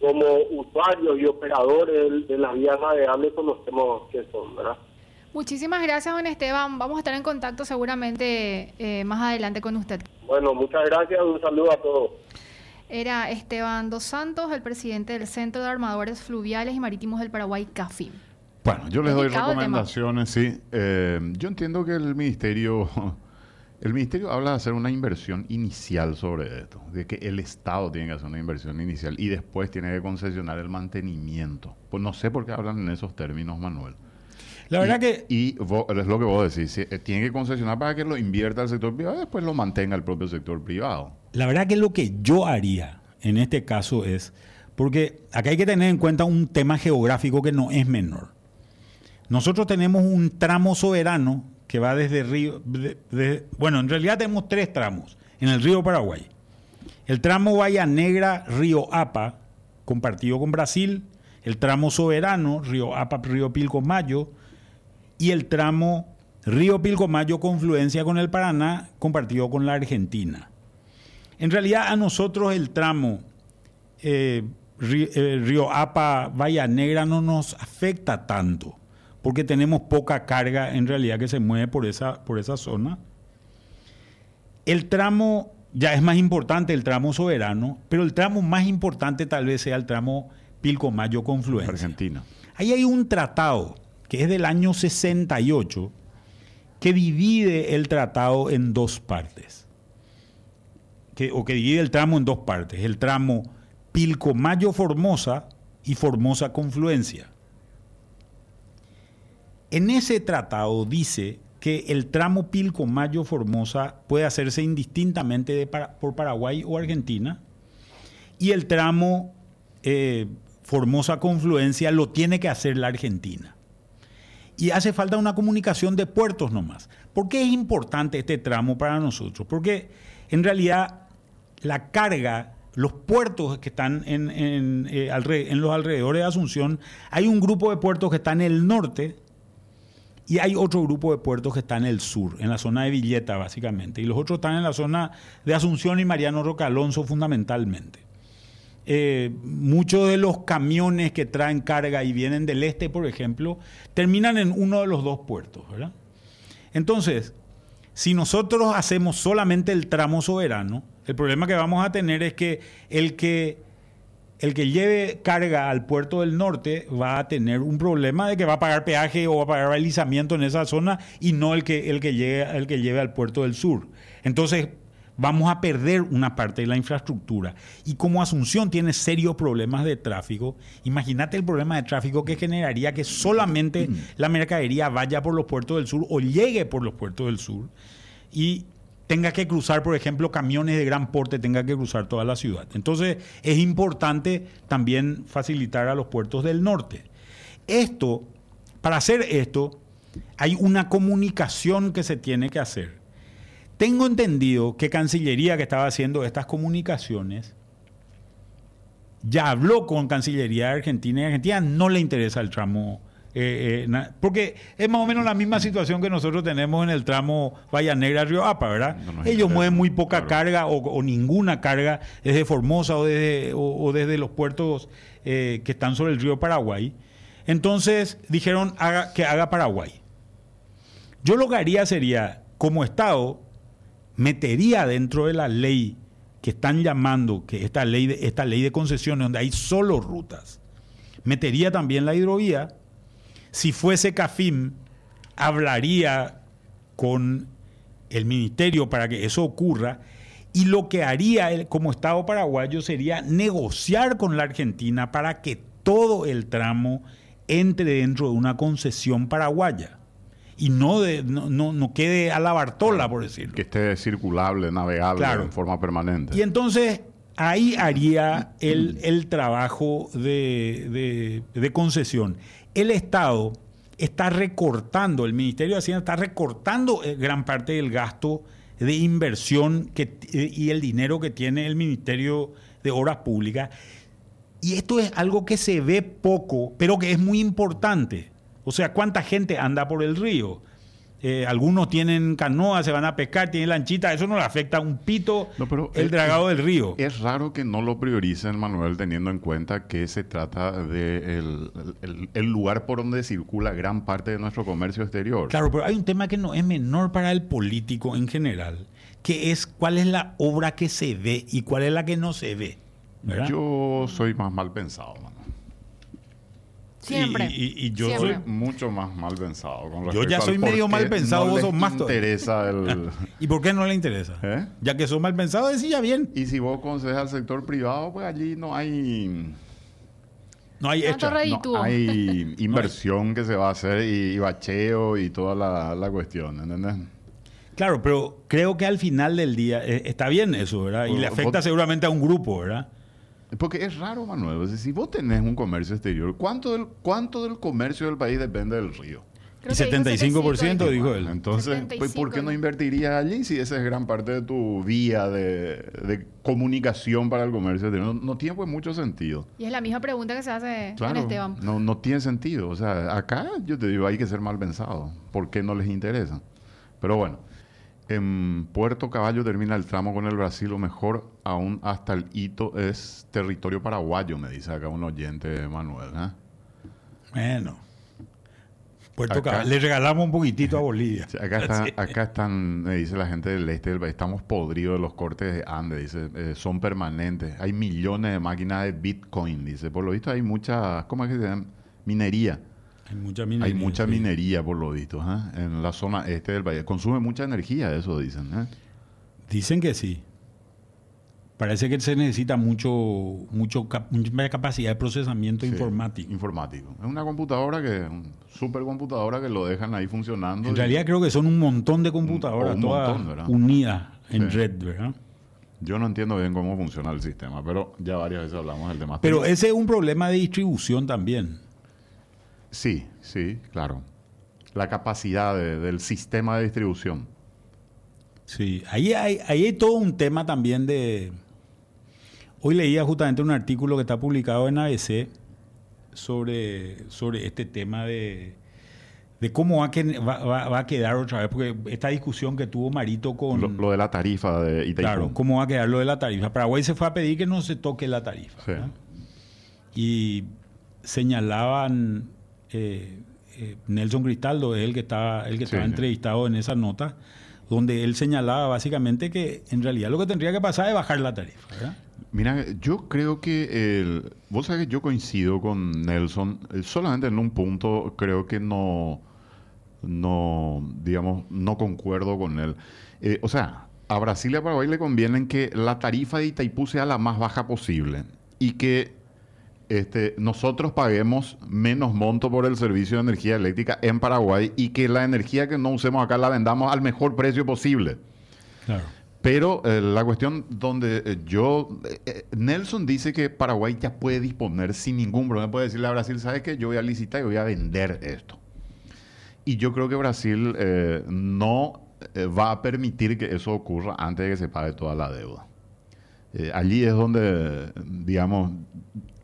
[SPEAKER 5] como usuarios y operadores de las vías navegables conocemos que son, ¿verdad?
[SPEAKER 2] Muchísimas gracias, don Esteban. Vamos a estar en contacto seguramente eh, más adelante con usted.
[SPEAKER 5] Bueno, muchas gracias. Un saludo a todos.
[SPEAKER 2] Era Esteban Dos Santos, el presidente del Centro de Armadores Fluviales y Marítimos del Paraguay, CAFIM.
[SPEAKER 3] Bueno, yo les doy recomendaciones, sí. Eh, yo entiendo que el ministerio, el ministerio habla de hacer una inversión inicial sobre esto, de que el Estado tiene que hacer una inversión inicial y después tiene que concesionar el mantenimiento. Pues no sé por qué hablan en esos términos, Manuel.
[SPEAKER 4] La verdad que...
[SPEAKER 3] Y es lo que vos decís, eh, tiene que concesionar para que lo invierta el sector privado y después lo mantenga el propio sector privado.
[SPEAKER 4] La verdad que lo que yo haría en este caso es, porque acá hay que tener en cuenta un tema geográfico que no es menor. nosotros tenemos un tramo soberano que va desde Río, bueno, en realidad tenemos tres tramos en el río Paraguay. El tramo Bahía Negra, Río Apa, compartido con Brasil, el tramo soberano, Río Apa, Río Pilcomayo, y el tramo Río Pilcomayo, confluencia con el Paraná, compartido con la Argentina. En realidad a nosotros el tramo eh, eh, Río Apa, Bahía Negra no nos afecta tanto, porque tenemos poca carga en realidad que se mueve por esa, por esa zona. El tramo ya es más importante, el tramo soberano, pero el tramo más importante tal vez sea el tramo Pilcomayo Confluencia.
[SPEAKER 3] Argentina.
[SPEAKER 4] Ahí hay un tratado que es del año 68 que divide el tratado en dos partes. Que- o que divide el tramo en dos partes. El tramo Pilcomayo-Formosa y Formosa-Confluencia. En ese tratado dice que el tramo Pilcomayo-Formosa puede hacerse indistintamente por Paraguay o Argentina y el tramo eh, Formosa-Confluencia lo tiene que hacer la Argentina. Y hace falta una comunicación de puertos nomás. ¿Por qué es importante este tramo para nosotros? Porque en realidad la carga, los puertos que están en, en, eh, los alrededores de Asunción, hay un grupo de puertos que está en el norte y hay otro grupo de puertos que está en el sur, en la zona de Villeta básicamente. Y los otros están en la zona de Asunción y Mariano Roca Alonso fundamentalmente. Eh, muchos de los camiones que traen carga y vienen del este, por ejemplo, terminan en uno de los dos puertos, ¿verdad? Entonces, si nosotros hacemos solamente el tramo soberano, el problema que vamos a tener es que el que el que lleve carga al puerto del norte va a tener un problema de que va a pagar peaje o va a pagar balizamiento en esa zona y no el que, el que, llegue, el que lleve al puerto del sur. Entonces vamos a perder una parte de la infraestructura. Y como Asunción tiene serios problemas de tráfico, imagínate el problema de tráfico que generaría que solamente la mercadería vaya por los puertos del sur o llegue por los puertos del sur y tenga que cruzar, por ejemplo, camiones de gran porte, tenga que cruzar toda la ciudad. Entonces, es importante también facilitar a los puertos del norte. Esto, para hacer esto, hay una comunicación que se tiene que hacer. Tengo entendido que Cancillería, que estaba haciendo estas comunicaciones, ya habló con Cancillería de Argentina y Argentina no le interesa el tramo. Eh, eh, porque es más o menos la misma situación que nosotros tenemos en el tramo Bahía Negra Río Apa, ¿verdad?
[SPEAKER 3] No
[SPEAKER 4] Ellos
[SPEAKER 3] interesa,
[SPEAKER 4] mueven muy poca
[SPEAKER 3] claro.
[SPEAKER 4] carga o, o ninguna carga desde Formosa o desde, o, o desde los puertos eh, que están sobre el río Paraguay. Entonces dijeron haga- que haga Paraguay. Yo lo que haría sería, como Estado, metería dentro de la ley que están llamando, que esta ley de, esta ley de concesiones, donde hay solo rutas, metería también la hidrovía. Si fuese CAFIM, hablaría con el ministerio para que eso ocurra. Y lo que haría él como Estado paraguayo sería negociar con la Argentina para que todo el tramo entre dentro de una concesión paraguaya. Y no, de, no, no, no quede a la Bartola, por decirlo.
[SPEAKER 3] Que esté circulable, navegable
[SPEAKER 4] Claro.
[SPEAKER 3] en forma permanente.
[SPEAKER 4] Y entonces ahí haría el, el trabajo de, de- de concesión. El Estado está recortando, el Ministerio de Hacienda está recortando eh, gran parte del gasto de inversión t- y el dinero que tiene el Ministerio de Obras Públicas. Y esto es algo que se ve poco, pero que es muy importante. O sea, ¿cuánta gente anda por el río? Eh, algunos tienen canoa, se van a pescar, tienen lanchita, eso no le afecta un pito
[SPEAKER 3] No, pero
[SPEAKER 4] el
[SPEAKER 3] es-
[SPEAKER 4] dragado del río.
[SPEAKER 3] Es raro que no lo prioricen, Manuel, teniendo en cuenta que se trata de el, el- el lugar por donde circula gran parte de nuestro comercio exterior.
[SPEAKER 4] Claro, pero hay un tema que no es menor para el político en general, que es cuál es la obra que se ve y cuál es la que no se ve. ¿verdad?
[SPEAKER 3] Yo soy más mal pensado, Manuel.
[SPEAKER 2] Siempre.
[SPEAKER 4] Y, y- y yo
[SPEAKER 2] Siempre.
[SPEAKER 3] Soy mucho más mal pensado. Con
[SPEAKER 4] Yo ya soy medio mal pensado,
[SPEAKER 3] no
[SPEAKER 4] vos sos más
[SPEAKER 3] interesa el...
[SPEAKER 4] ¿Y por qué no le interesa?
[SPEAKER 3] ¿Eh?
[SPEAKER 4] Ya que son mal pensados, decía bien.
[SPEAKER 3] Y si vos aconsejas al sector privado, pues allí no hay...
[SPEAKER 4] No hay
[SPEAKER 2] No
[SPEAKER 3] hay inversión que se va a hacer y, y bacheo y toda la, la cuestión, ¿entendés?
[SPEAKER 4] Claro, pero creo que al final del día eh, está bien eso, ¿verdad? Y le afecta
[SPEAKER 3] vos-
[SPEAKER 4] seguramente a un grupo, ¿verdad?
[SPEAKER 3] Porque es raro, Manuel. O sea, si vos tenés un comercio exterior, ¿cuánto del, ¿cuánto del comercio del país depende del río?
[SPEAKER 2] Creo
[SPEAKER 4] Y
[SPEAKER 2] que dijo
[SPEAKER 4] 75%
[SPEAKER 2] 75,
[SPEAKER 4] dijo él.
[SPEAKER 3] Entonces, pues, ¿por qué no
[SPEAKER 2] 75,
[SPEAKER 3] invertirías allí si esa es gran parte de tu vía de, de comunicación para el comercio exterior? No, no tiene pues mucho sentido.
[SPEAKER 2] Y es la misma pregunta que se hace
[SPEAKER 3] Claro,
[SPEAKER 2] en Esteban.
[SPEAKER 3] no, no tiene sentido. O sea, acá yo te digo, hay que ser mal pensado. ¿Por qué no les interesa? Pero bueno, en Puerto Caballo termina el tramo con el Brasil, o mejor aún hasta el hito es territorio paraguayo, me dice acá un oyente, Manuel. ¿eh?
[SPEAKER 4] Bueno. Puerto
[SPEAKER 3] Acá-
[SPEAKER 4] Le regalamos un poquitito a Bolivia.
[SPEAKER 3] Acá, está- acá están, me dice la gente del este del país, estamos podridos de los cortes de Andes, dice, eh, son permanentes. Hay millones de máquinas de Bitcoin, dice. Por lo visto hay mucha, ¿cómo es que se llama? Minería.
[SPEAKER 4] Hay mucha minería.
[SPEAKER 3] Hay mucha
[SPEAKER 4] sí.
[SPEAKER 3] minería, por lo visto, ¿eh? en la zona este del país. Consume mucha energía, eso dicen. ¿eh?
[SPEAKER 4] Dicen que sí. Parece que se necesita mucho, mucho mucha capacidad de procesamiento
[SPEAKER 3] Sí,
[SPEAKER 4] informático.
[SPEAKER 3] Informático. Es una computadora que, un supercomputadora que lo dejan ahí funcionando.
[SPEAKER 4] En realidad creo que son un montón de computadoras,
[SPEAKER 3] un
[SPEAKER 4] todas unidas en
[SPEAKER 3] Sí.
[SPEAKER 4] red, ¿verdad?
[SPEAKER 3] Yo no entiendo bien cómo funciona el sistema, pero ya varias veces hablamos del tema.
[SPEAKER 4] Pero ese es un problema de distribución también.
[SPEAKER 3] Sí, sí, claro. La capacidad de- del sistema de distribución.
[SPEAKER 4] Sí, ahí hay, ahí hay todo un tema también de... Hoy leía justamente un artículo que está publicado en ABC sobre, sobre este tema de, de cómo va, que, va, va- va a quedar otra vez, porque esta discusión que tuvo Marito con...
[SPEAKER 3] Lo, lo de la tarifa de Itaipú.
[SPEAKER 4] Claro, cómo va a quedar lo de la tarifa. Paraguay se fue a pedir que no se toque la tarifa. Y señalaban eh, eh, Nelson Cristaldo, es el que estaba, el que estaba
[SPEAKER 3] sí.
[SPEAKER 4] entrevistado en esa nota, donde él señalaba básicamente que en realidad lo que tendría que pasar es bajar la tarifa. ¿verdad?
[SPEAKER 3] Mira, yo creo que el, vos sabés que yo coincido con Nelson, eh, solamente en un punto creo que no, no, digamos, no concuerdo con él. Eh, o sea, a Brasil y a Paraguay le conviene que la tarifa de Itaipú sea la más baja posible y que este, nosotros paguemos menos monto por el servicio de energía eléctrica en Paraguay y que la energía que no usemos acá la vendamos al mejor precio posible.
[SPEAKER 4] Claro.
[SPEAKER 3] Pero eh, la cuestión donde eh, yo... eh, Nelson dice que Paraguay ya puede disponer sin ningún problema. Puede decirle a Brasil, ¿sabes qué? Yo voy a licitar y voy a vender esto. Y yo creo que Brasil no va a permitir que eso ocurra antes de que se pague toda la deuda. Allí es donde, digamos,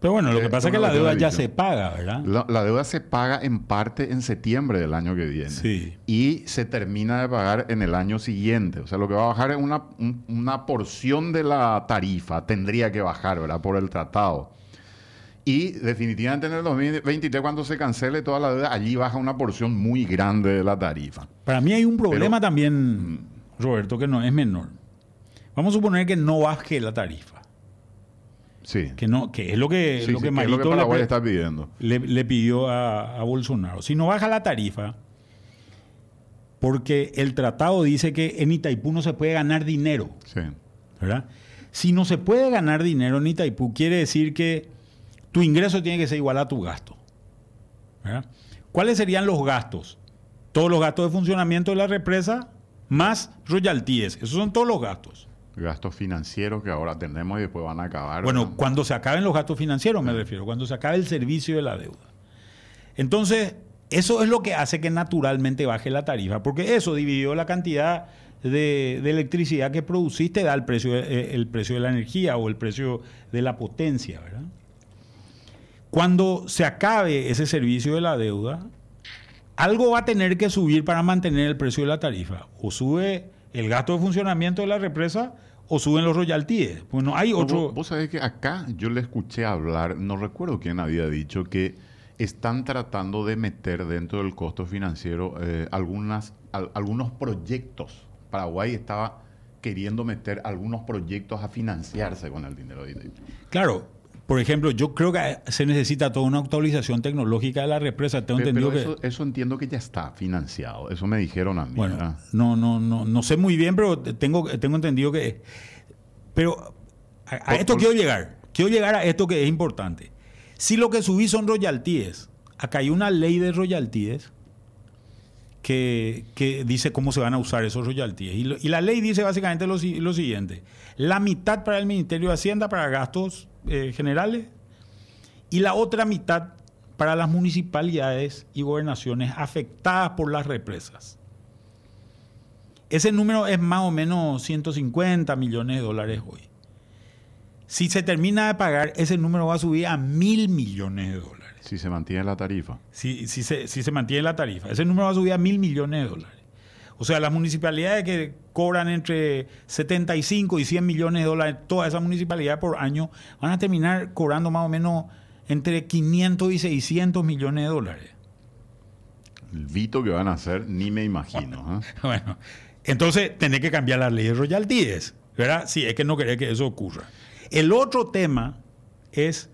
[SPEAKER 4] Pero bueno, lo
[SPEAKER 3] Eh,
[SPEAKER 4] que pasa es que la deuda ya se paga, ¿verdad?
[SPEAKER 3] la, la deuda se paga en parte en septiembre del año que viene.
[SPEAKER 4] Sí.
[SPEAKER 3] Y se termina de pagar en el año siguiente. O sea, lo que va a bajar es una, un- una porción de la tarifa. Tendría que bajar, ¿verdad? Por el tratado. Y definitivamente en el 2023, cuando se cancele toda la deuda, allí baja una porción muy grande de la tarifa.
[SPEAKER 4] Para mí hay un problema
[SPEAKER 3] Pero-
[SPEAKER 4] también, Roberto, que no es menor. Vamos a suponer que no baje la tarifa.
[SPEAKER 3] Sí.
[SPEAKER 4] Que no, que es lo que,
[SPEAKER 3] Sí,
[SPEAKER 4] lo
[SPEAKER 3] sí,
[SPEAKER 4] que
[SPEAKER 3] que es lo
[SPEAKER 4] Marito
[SPEAKER 3] que
[SPEAKER 4] le
[SPEAKER 3] Paraguay está pidiendo.
[SPEAKER 4] le, le pidió a, a Bolsonaro. Si no baja la tarifa, porque el tratado dice que en Itaipú no se puede ganar dinero,
[SPEAKER 3] Sí.
[SPEAKER 4] ¿verdad? Si no se puede ganar dinero en Itaipú, quiere decir que tu ingreso tiene que ser igual a tu gasto. ¿verdad? ¿Cuáles serían los gastos? Todos los gastos de funcionamiento de la represa más royalties. Esos son todos los gastos.
[SPEAKER 3] Gastos financieros que ahora tenemos y después van a acabar.
[SPEAKER 4] Bueno,
[SPEAKER 3] ¿verdad?
[SPEAKER 4] cuando se acaben los gastos financieros me refiero, cuando se acabe el servicio de la deuda. Entonces, eso es lo que hace que naturalmente baje la tarifa, porque eso dividió la cantidad de, de electricidad que produciste, da el precio, eh, el precio de la energía o el precio de la potencia, ¿verdad? Cuando se acabe ese servicio de la deuda, algo va a tener que subir para mantener el precio de la tarifa. O sube el gasto de funcionamiento de la represa o suben los royalties. Pues no hay otro...
[SPEAKER 3] Vos, vos sabés que acá yo le escuché hablar, no recuerdo quién había dicho, que están tratando de meter dentro del costo financiero eh, algunas, al- algunos proyectos. Paraguay estaba queriendo meter algunos proyectos a financiarse con el dinero de.
[SPEAKER 4] Claro, por ejemplo, yo creo que se necesita toda una actualización tecnológica de la represa. Tengo entendido
[SPEAKER 3] Pero
[SPEAKER 4] que...
[SPEAKER 3] eso, eso entiendo que ya está financiado. Eso me dijeron a mí.
[SPEAKER 4] Bueno,
[SPEAKER 3] ¿verdad?
[SPEAKER 4] no, no, no, no sé muy bien, pero tengo, tengo entendido que. Pero a, esto
[SPEAKER 3] por-
[SPEAKER 4] quiero llegar. Quiero llegar a esto que es importante. Si lo que subí son royalties, acá hay una ley de royalties que, que dice cómo se van a usar esos royalties. Y, lo- y la ley dice básicamente lo, lo siguiente. La mitad para el Ministerio de Hacienda, para gastos eh, generales, y la otra mitad para las municipalidades y gobernaciones afectadas por las represas. Ese número es más o menos 150 millones de dólares hoy. Si se termina de pagar, ese número va a subir a mil millones de dólares.
[SPEAKER 3] Si se mantiene la tarifa.
[SPEAKER 4] Si, si se, si se mantiene la tarifa. Ese número va a subir a mil millones de dólares. O sea, las municipalidades que cobran entre 75 y 100 millones de dólares, todas esas municipalidades por año, van a terminar cobrando más o menos entre 500 y 600 millones de dólares.
[SPEAKER 3] El Vito que van a hacer, ni me imagino. ¿eh?
[SPEAKER 4] Bueno, entonces tenés que cambiar la ley de royalties, ¿verdad? Si es que no querés que eso ocurra. El otro tema es,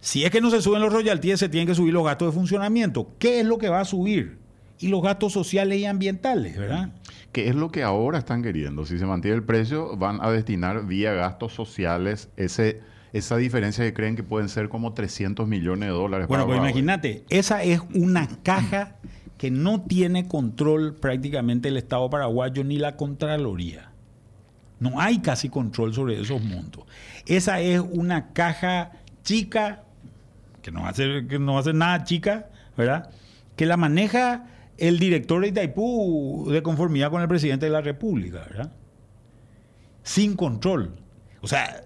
[SPEAKER 4] si es que no se suben los royalties, se tienen que subir los gastos de funcionamiento. ¿Qué es lo que va a subir? Y los gastos sociales y ambientales, ¿verdad?
[SPEAKER 3] ¿Qué es lo que ahora están queriendo? Si se mantiene el precio, van a destinar vía gastos sociales ese, esa diferencia que creen que pueden ser como 300 millones de dólares.
[SPEAKER 4] Bueno, pues imagínate, esa es una caja que no tiene control prácticamente el Estado paraguayo ni la Contraloría. No hay casi control sobre esos montos. Esa es una caja chica, que no ser, que no va a ser nada chica, ¿verdad? Que la maneja el director de Itaipú de conformidad con el presidente de la República, ¿verdad? Sin control. O sea,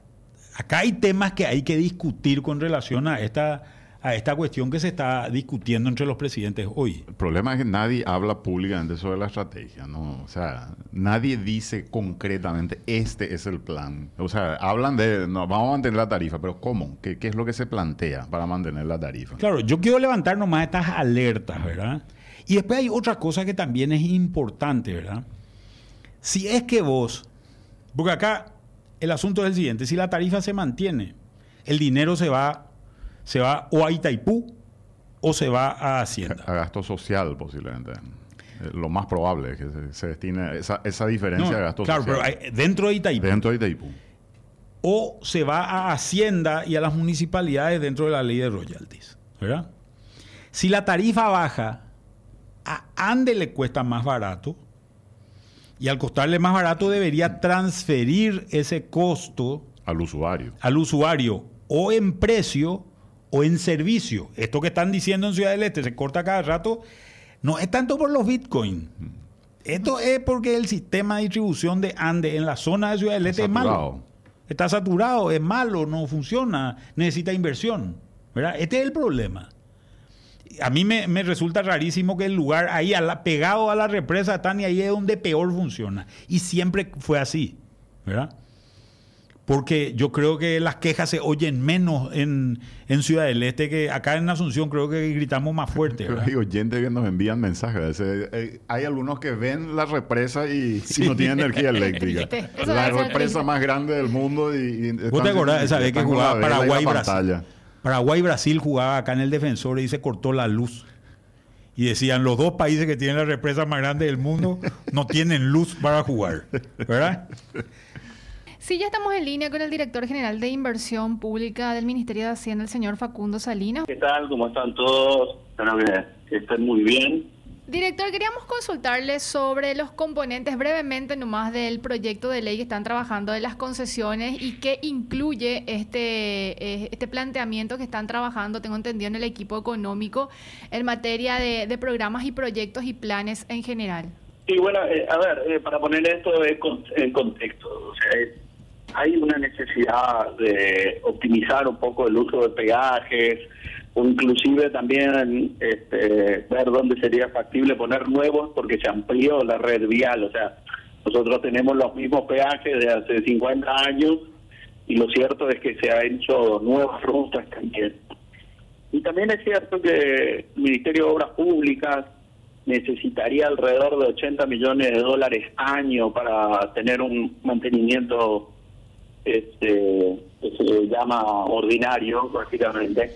[SPEAKER 4] acá hay temas que hay que discutir con relación a esta, a esta cuestión que se está discutiendo entre los presidentes hoy.
[SPEAKER 3] El problema es que nadie habla públicamente sobre la estrategia, ¿no? O sea, nadie dice concretamente, este es el plan. O sea, hablan de, no, vamos a mantener la tarifa, pero ¿cómo? ¿Qué, qué es lo que se plantea para mantener la tarifa?
[SPEAKER 4] Claro, yo quiero levantar nomás estas alertas, ¿verdad? Y después hay otra cosa que también es importante, ¿verdad? Si es que vos, porque acá el asunto es el siguiente, si la tarifa se mantiene, el dinero se va, se va o a Itaipú o se va a Hacienda.
[SPEAKER 3] A gasto social, posiblemente. Eh, Lo más probable es que se, se destine esa, esa diferencia
[SPEAKER 4] No,
[SPEAKER 3] de gasto
[SPEAKER 4] claro,
[SPEAKER 3] social.
[SPEAKER 4] pero hay- dentro de Itaipú.
[SPEAKER 3] Dentro de Itaipú.
[SPEAKER 4] o se va a Hacienda y a las municipalidades dentro de la ley de royalties, ¿verdad? Si la tarifa baja, a Ande le cuesta más barato y al costarle más barato debería transferir ese costo
[SPEAKER 3] Al usuario.
[SPEAKER 4] al usuario o en precio o en servicio. Esto que están diciendo en Ciudad del Este se corta cada rato, no es tanto por los bitcoins. Esto es porque el sistema de distribución de Ande en la zona de Ciudad del Este es malo. Está saturado, es malo, no funciona, necesita inversión. ¿verdad? Este es el problema. A mí me, me resulta rarísimo que el lugar ahí, a la- pegado a la represa, están y ahí es donde peor funciona. Y siempre fue así. ¿verdad? Porque yo creo que las quejas se oyen menos en, en Ciudad del Este que acá en Asunción creo que gritamos más fuerte.
[SPEAKER 3] Pero
[SPEAKER 4] ¿verdad?
[SPEAKER 3] hay oyentes que nos envían mensajes. Eh, hay algunos que ven la represa y, y
[SPEAKER 4] Sí.
[SPEAKER 3] no tienen energía eléctrica. La represa más grande del mundo. Y, y
[SPEAKER 4] ¿Vos te acordás esa vez que jugaba
[SPEAKER 3] vela y la
[SPEAKER 4] Paraguay-Brasil?
[SPEAKER 3] pantalla.
[SPEAKER 4] Paraguay-Brasil jugaba acá en el defensor y se cortó la luz. Y decían, los dos países que tienen la represa más grande del mundo no tienen luz para jugar. ¿Verdad?
[SPEAKER 2] Sí, ya estamos en línea con el director general de Inversión Pública del Ministerio de Hacienda, el señor Facundo Salinas.
[SPEAKER 6] ¿Qué tal? ¿Cómo están todos? Espero que estén muy bien.
[SPEAKER 2] Director, queríamos consultarle sobre los componentes brevemente nomás del proyecto de ley que están trabajando de las concesiones y qué incluye este, eh, este planteamiento que están trabajando, tengo entendido, en el equipo económico en materia de, programas y proyectos y planes en general.
[SPEAKER 6] Sí, bueno, eh, a ver, eh, para poner esto en contexto, o sea, eh, hay una necesidad de optimizar un poco el uso de peajes, o inclusive también este, ver dónde sería factible poner nuevos porque se amplió la red vial, o sea, nosotros tenemos los mismos peajes de hace 50 años y lo cierto es que se han hecho nuevas rutas también. Y también es cierto que el Ministerio de Obras Públicas necesitaría alrededor de 80 millones de dólares año para tener un mantenimiento este, que se llama ordinario, básicamente,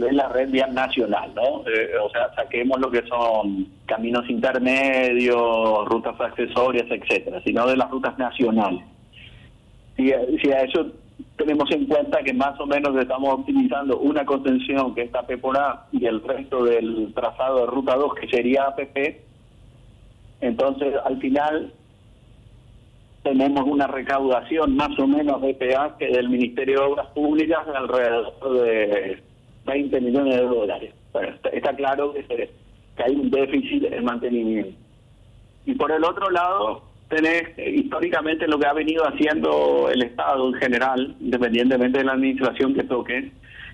[SPEAKER 6] de la red vial nacional, ¿no? Eh, o sea, saquemos lo que son caminos intermedios, rutas accesorias, etcétera, sino de las rutas nacionales. Si, si a eso tenemos en cuenta que más o menos estamos optimizando una contención que es APP por A y el resto del trazado de ruta 2 que sería APP. Entonces, al final tenemos una recaudación más o menos de peaje del Ministerio de Obras Públicas de alrededor de 20 millones de dólares. está, claro que, que hay un déficit en mantenimiento. Y por el otro lado, tenés eh, históricamente lo que ha venido haciendo el Estado en general, independientemente de la administración que toque,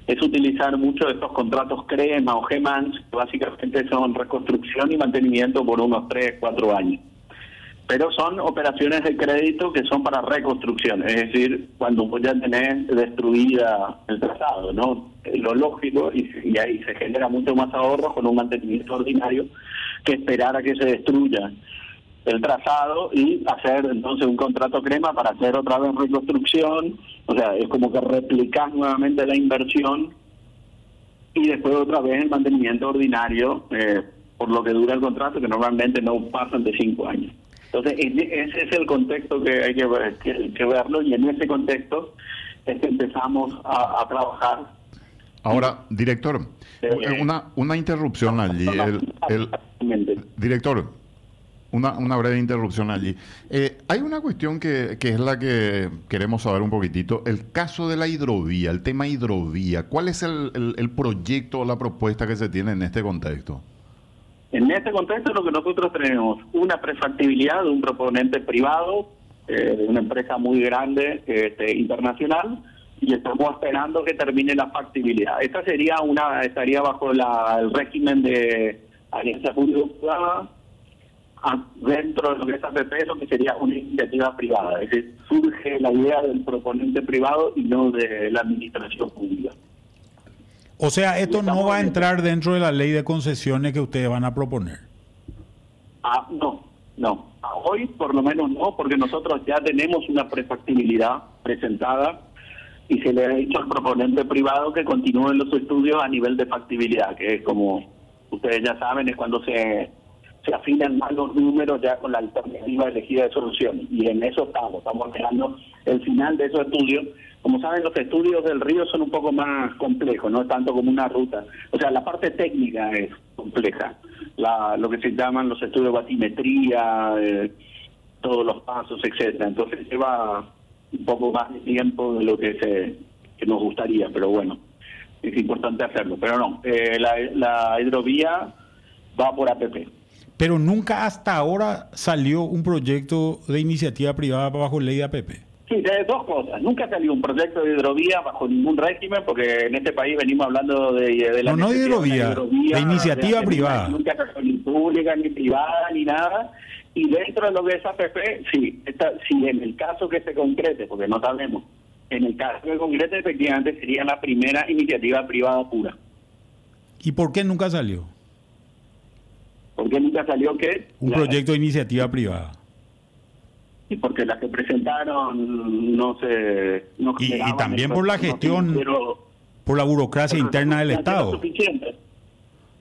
[SPEAKER 6] es utilizar mucho de estos contratos CREMA o GEMANS, que básicamente son reconstrucción y mantenimiento por unos 3, 4 años. Pero son operaciones de crédito que son para reconstrucción, es decir, cuando ya tenés destruida el trazado, ¿no? Lo lógico, y, ahí se genera mucho más ahorro con un mantenimiento ordinario que esperar a que se destruya el trazado y hacer entonces un contrato crema para hacer otra vez reconstrucción, o sea, es como que replicar nuevamente la inversión y después otra vez el mantenimiento ordinario eh, por lo que dura el contrato, que normalmente no pasan de cinco años. Entonces, ese es el contexto que hay que, verlo y en ese contexto es que empezamos a, trabajar.
[SPEAKER 3] Ahora, director, eh, una, una interrupción allí. el director, una, una breve interrupción allí. Eh, hay una cuestión que, que, es la que queremos saber un poquitito. El caso de la hidrovía, el tema hidrovía. ¿Cuál es el, el, proyecto o la propuesta que se tiene en este contexto?
[SPEAKER 6] En este contexto lo que nosotros tenemos, una prefactibilidad de un proponente privado, eh, de una empresa muy grande este, internacional, y estamos esperando que termine la factibilidad. Esta sería una, estaría bajo la, el régimen de alianza pública dentro de lo que es APP, lo que sería una iniciativa privada. Es decir, surge la idea del proponente privado y no de la administración pública.
[SPEAKER 4] O sea, esto no va a entrar dentro de la ley de concesiones que ustedes van a proponer.
[SPEAKER 6] Ah, no, no. Hoy por lo menos no, porque nosotros ya tenemos una prefactibilidad presentada y se le ha dicho al proponente privado que continúen los estudios a nivel de factibilidad, que es como ustedes ya saben, es cuando se se afinan más los números ya con la alternativa elegida de solución. Y en eso estamos, estamos esperando el final de esos estudios. Como saben, los estudios del río son un poco más complejos, no es tanto como una ruta. O sea, la parte técnica es compleja. La, lo que se llaman los estudios de batimetría, todos los pasos, etcétera. Entonces lleva un poco más de tiempo de lo que se nos gustaría, pero bueno, es importante hacerlo. Pero no, eh, la, la hidrovía va por APP.
[SPEAKER 4] Pero nunca hasta ahora salió un proyecto de iniciativa privada bajo ley de APP.
[SPEAKER 6] Sí, de dos cosas. Nunca salió un proyecto de hidrovía bajo ningún régimen, porque en este país venimos hablando de,
[SPEAKER 4] la. No, no de hidrovía, de, iniciativa privada.
[SPEAKER 6] Nunca ni pública, ni privada, ni nada. Y dentro de lo que es APP, sí, está, sí, en el caso que se concrete, porque no sabemos, en el caso que se concrete, efectivamente sería la primera iniciativa privada pura.
[SPEAKER 4] ¿Y por qué nunca salió?
[SPEAKER 6] ¿Por qué nunca salió qué?
[SPEAKER 4] Un proyecto de iniciativa privada.
[SPEAKER 6] Y porque las que presentaron no se...
[SPEAKER 4] y, también por la gestión, por la burocracia interna del Estado.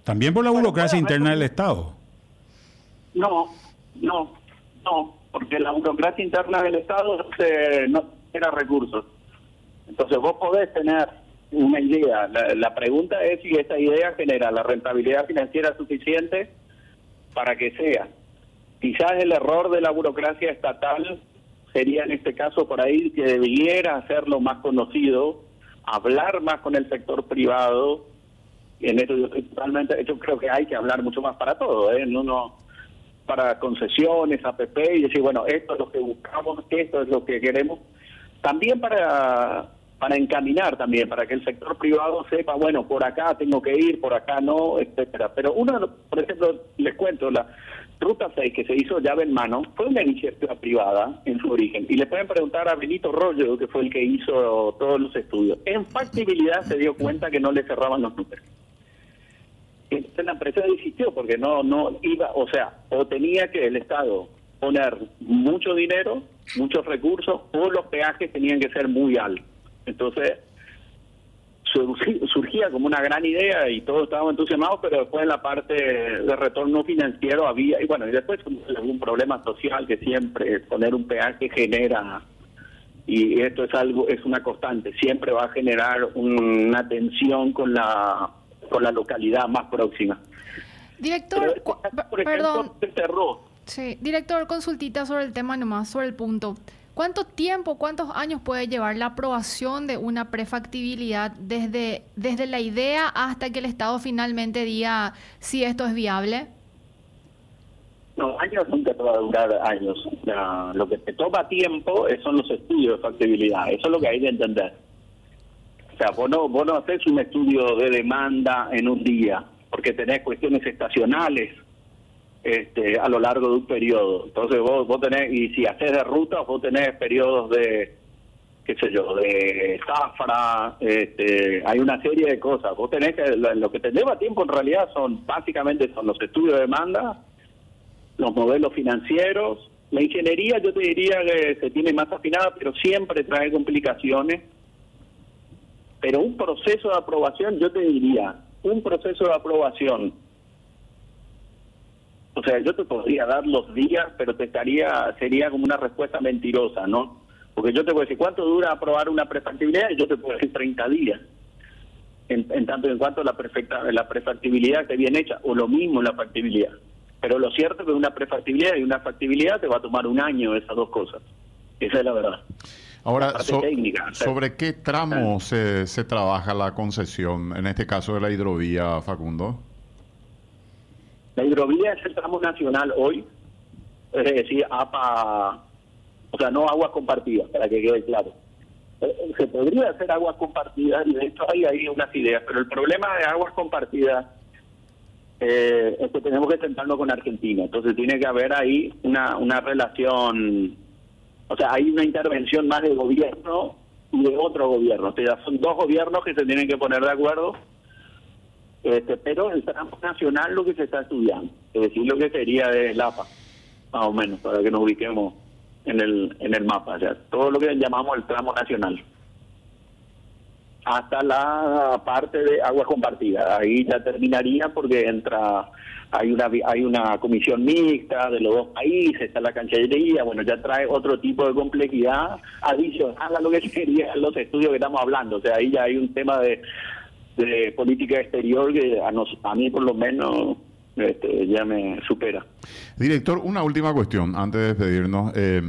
[SPEAKER 4] También por la burocracia interna del Estado.
[SPEAKER 6] No, no, no, porque la burocracia interna del Estado no genera recursos. Entonces vos podés tener una idea. La, la pregunta es si esa idea genera la rentabilidad financiera suficiente para que sea. Quizás el error de la burocracia estatal sería en este caso por ahí que debiera hacerlo más conocido, hablar más con el sector privado. En eso yo totalmente, yo creo que hay que hablar mucho más para todo, ¿eh? no, no para concesiones, APP y decir, bueno, esto es lo que buscamos, esto es lo que queremos. También para para encaminar también, para que el sector privado sepa, bueno, por acá tengo que ir, por acá no, etcétera. Pero uno, por ejemplo, les cuento, la Ruta 6 que se hizo llave en mano fue una iniciativa privada en su origen. Y le pueden preguntar a Benito Rollo, que fue el que hizo todos los estudios. En factibilidad se dio cuenta que no le cerraban los números. Entonces la empresa desistió porque no, no iba, o sea, o tenía que el Estado poner mucho dinero, muchos recursos, o los peajes tenían que ser muy altos. Entonces, surgía como una gran idea y todos estábamos entusiasmados, pero después en la parte de retorno financiero había, y bueno, y después algún problema social que siempre poner un peaje genera y esto es algo es una constante siempre va a generar una tensión con la con la localidad más próxima.
[SPEAKER 2] Director
[SPEAKER 6] este por ejemplo,
[SPEAKER 2] perdón sí director consultita sobre el tema nomás sobre el punto ¿Cuánto tiempo, cuántos años puede llevar la aprobación de una prefactibilidad desde, desde la idea hasta que el Estado finalmente diga si esto es viable?
[SPEAKER 6] No, años nunca te va a durar años. lo que te toma tiempo son los estudios de factibilidad. Eso es lo que hay que entender. O sea, vos no, vos no haces un estudio de demanda en un día, porque tenés cuestiones estacionales este, a lo largo de un periodo. Entonces vos, vos tenés, y si haces de ruta, vos tenés periodos de, qué sé yo, de zafra, este, hay una serie de cosas. Vos tenés que, lo que te lleva tiempo en realidad son, básicamente son los estudios de demanda, los modelos financieros, la ingeniería yo te diría que se tiene más afinada, pero siempre trae complicaciones. Pero un proceso de aprobación, yo te diría, un proceso de aprobación o sea, yo te podría dar los días, pero te estaría, sería como una respuesta mentirosa, ¿no? Porque yo te puedo decir, ¿cuánto dura aprobar una prefactibilidad? Y yo te puedo decir 30 días. En, tanto en cuanto la, perfecta, la prefactibilidad esté bien hecha, o lo mismo la factibilidad. Pero lo cierto es que una prefactibilidad y una factibilidad te va a tomar un año esas dos cosas. Esa es la verdad.
[SPEAKER 3] Ahora, ¿sobre qué tramo se, se trabaja la concesión, en este caso de la hidrovía, Facundo?
[SPEAKER 6] La hidrovía es el tramo nacional hoy, es decir, APA, o sea, no aguas compartidas, para que quede claro. Eh, eh, se podría hacer aguas compartidas y de hecho hay ahí unas ideas, pero el problema de aguas compartidas eh, es que tenemos que sentarnos con Argentina, entonces tiene que haber ahí una, una relación, o sea, hay una intervención más del gobierno y de otro gobierno, o sea, son dos gobiernos que se tienen que poner de acuerdo este, pero el tramo nacional lo que se está estudiando, es decir, lo que sería de LAPA, más o menos, para que nos ubiquemos en el, en el mapa, o sea, todo lo que llamamos el tramo nacional. Hasta la parte de aguas compartidas, ahí ya terminaría porque entra, hay una hay una comisión mixta de los dos países, está la cancellería, bueno, ya trae otro tipo de complejidad adicional a lo que serían los estudios que estamos hablando, o sea, ahí ya hay un tema de de política exterior que a, nos, a mí por lo menos este, ya me supera.
[SPEAKER 3] Director, una última cuestión antes de despedirnos. Eh,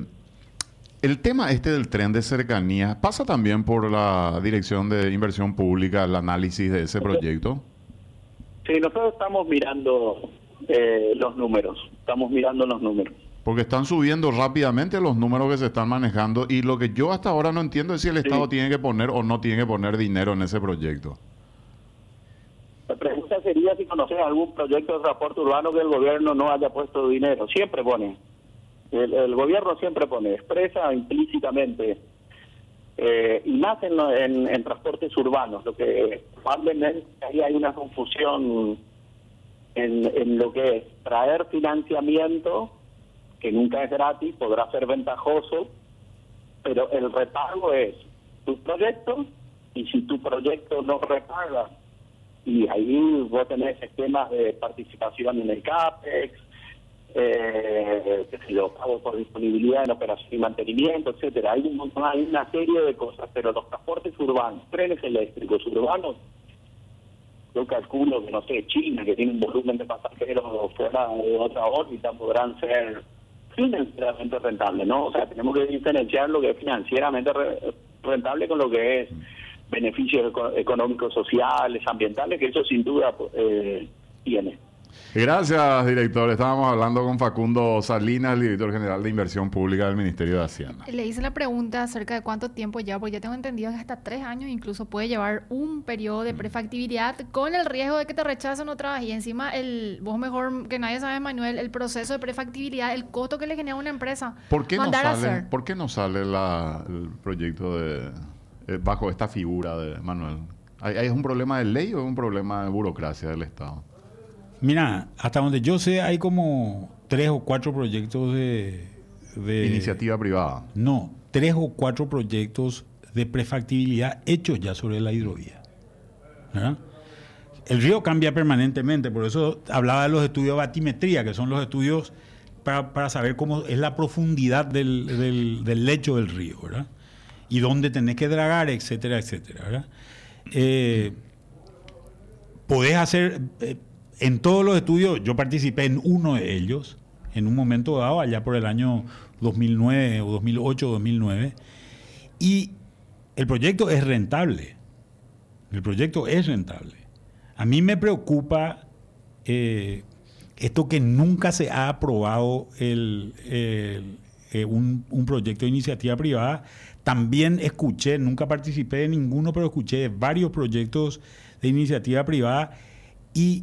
[SPEAKER 3] el tema este del tren de cercanía pasa también por la Dirección de Inversión Pública, el análisis de ese proyecto.
[SPEAKER 6] Sí, nosotros estamos mirando eh, los números, estamos mirando los números.
[SPEAKER 3] Porque están subiendo rápidamente los números que se están manejando y lo que yo hasta ahora no entiendo es si el Estado tiene que poner o no tiene que poner dinero en ese proyecto.
[SPEAKER 6] Pregunta sería si conoces algún proyecto de transporte urbano que el gobierno no haya puesto dinero. Siempre pone. El, gobierno siempre pone, expresa implícitamente. Eh, y más en, en, transportes urbanos, lo que probablemente ahí hay una confusión en, en lo que es traer financiamiento, que nunca es gratis, podrá ser ventajoso, pero el repago es tu proyecto y si tu proyecto no repaga y ahí vos tenés esquemas de participación en el CAPEX, eh, qué sé pago por disponibilidad en operación y mantenimiento, etcétera. Hay un montón, hay una serie de cosas, pero los transportes urbanos, trenes eléctricos urbanos, yo calculo que, no sé, China, que tiene un volumen de pasajeros fuera de otra órbita, podrán ser financieramente rentables, ¿no? O sea, tenemos que diferenciar lo que es financieramente rentable con lo que es beneficios económicos, sociales, ambientales, que eso sin duda eh, tiene.
[SPEAKER 3] Gracias, director. Estábamos hablando con Facundo Salinas, director general de Inversión Pública del Ministerio de Hacienda.
[SPEAKER 2] Le hice la pregunta acerca de cuánto tiempo ya, porque ya tengo entendido que hasta tres años incluso puede llevar un periodo de prefactibilidad con el riesgo de que te rechacen otra vez. Y encima, el, vos mejor que nadie sabe, Manuel, el proceso de prefactibilidad, el costo que le genera a una empresa.
[SPEAKER 3] ¿Por qué, no sale, ¿por qué no sale el proyecto de eh, bajo esta figura de Manuel? ¿Hay, ¿Es un problema de ley o es un problema de burocracia del Estado?
[SPEAKER 4] Mira, hasta donde yo sé hay como tres o cuatro proyectos de...
[SPEAKER 3] Iniciativa privada.
[SPEAKER 4] No, tres o cuatro proyectos de prefactibilidad hechos ya sobre la hidrovía. El río cambia permanentemente, por eso hablaba de los estudios de batimetría, que son los estudios para, saber cómo es la profundidad del, del, del lecho del río. ¿verdad? Y dónde tenés que dragar, etcétera, etcétera. ¿verdad? Eh, podés hacer, eh, en todos los estudios, yo participé en uno de ellos, en un momento dado, allá por el año 2009 o 2008 2009, y el proyecto es rentable. El proyecto es rentable. A mí me preocupa eh, esto que nunca se ha aprobado el, eh, un, un, proyecto de iniciativa privada. También escuché, nunca participé de ninguno, pero escuché varios proyectos de iniciativa privada y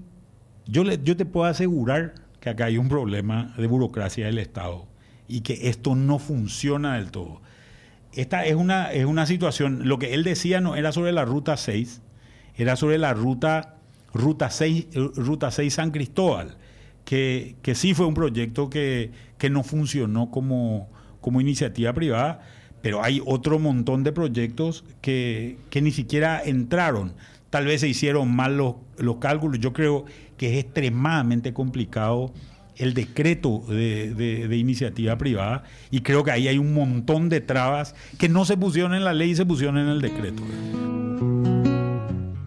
[SPEAKER 4] yo, le, yo te puedo asegurar que acá hay un problema de burocracia del Estado y que esto no funciona del todo. Esta es una, es una situación, lo que él decía no era sobre la ruta 6, era sobre la ruta, ruta, 6, ruta 6 San Cristóbal, que, que sí fue un proyecto que, que no funcionó como, como iniciativa privada, pero hay otro montón de proyectos que, que ni siquiera entraron. Tal vez se hicieron mal los, los cálculos. Yo creo que es extremadamente complicado el decreto de, de, iniciativa privada y creo que ahí hay un montón de trabas que no se pusieron en la ley se pusieron en el decreto.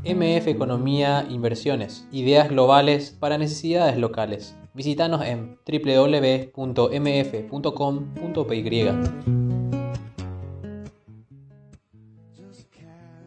[SPEAKER 1] MF Economía Inversiones, ideas globales para necesidades locales. Visítanos en www.mf.com.py.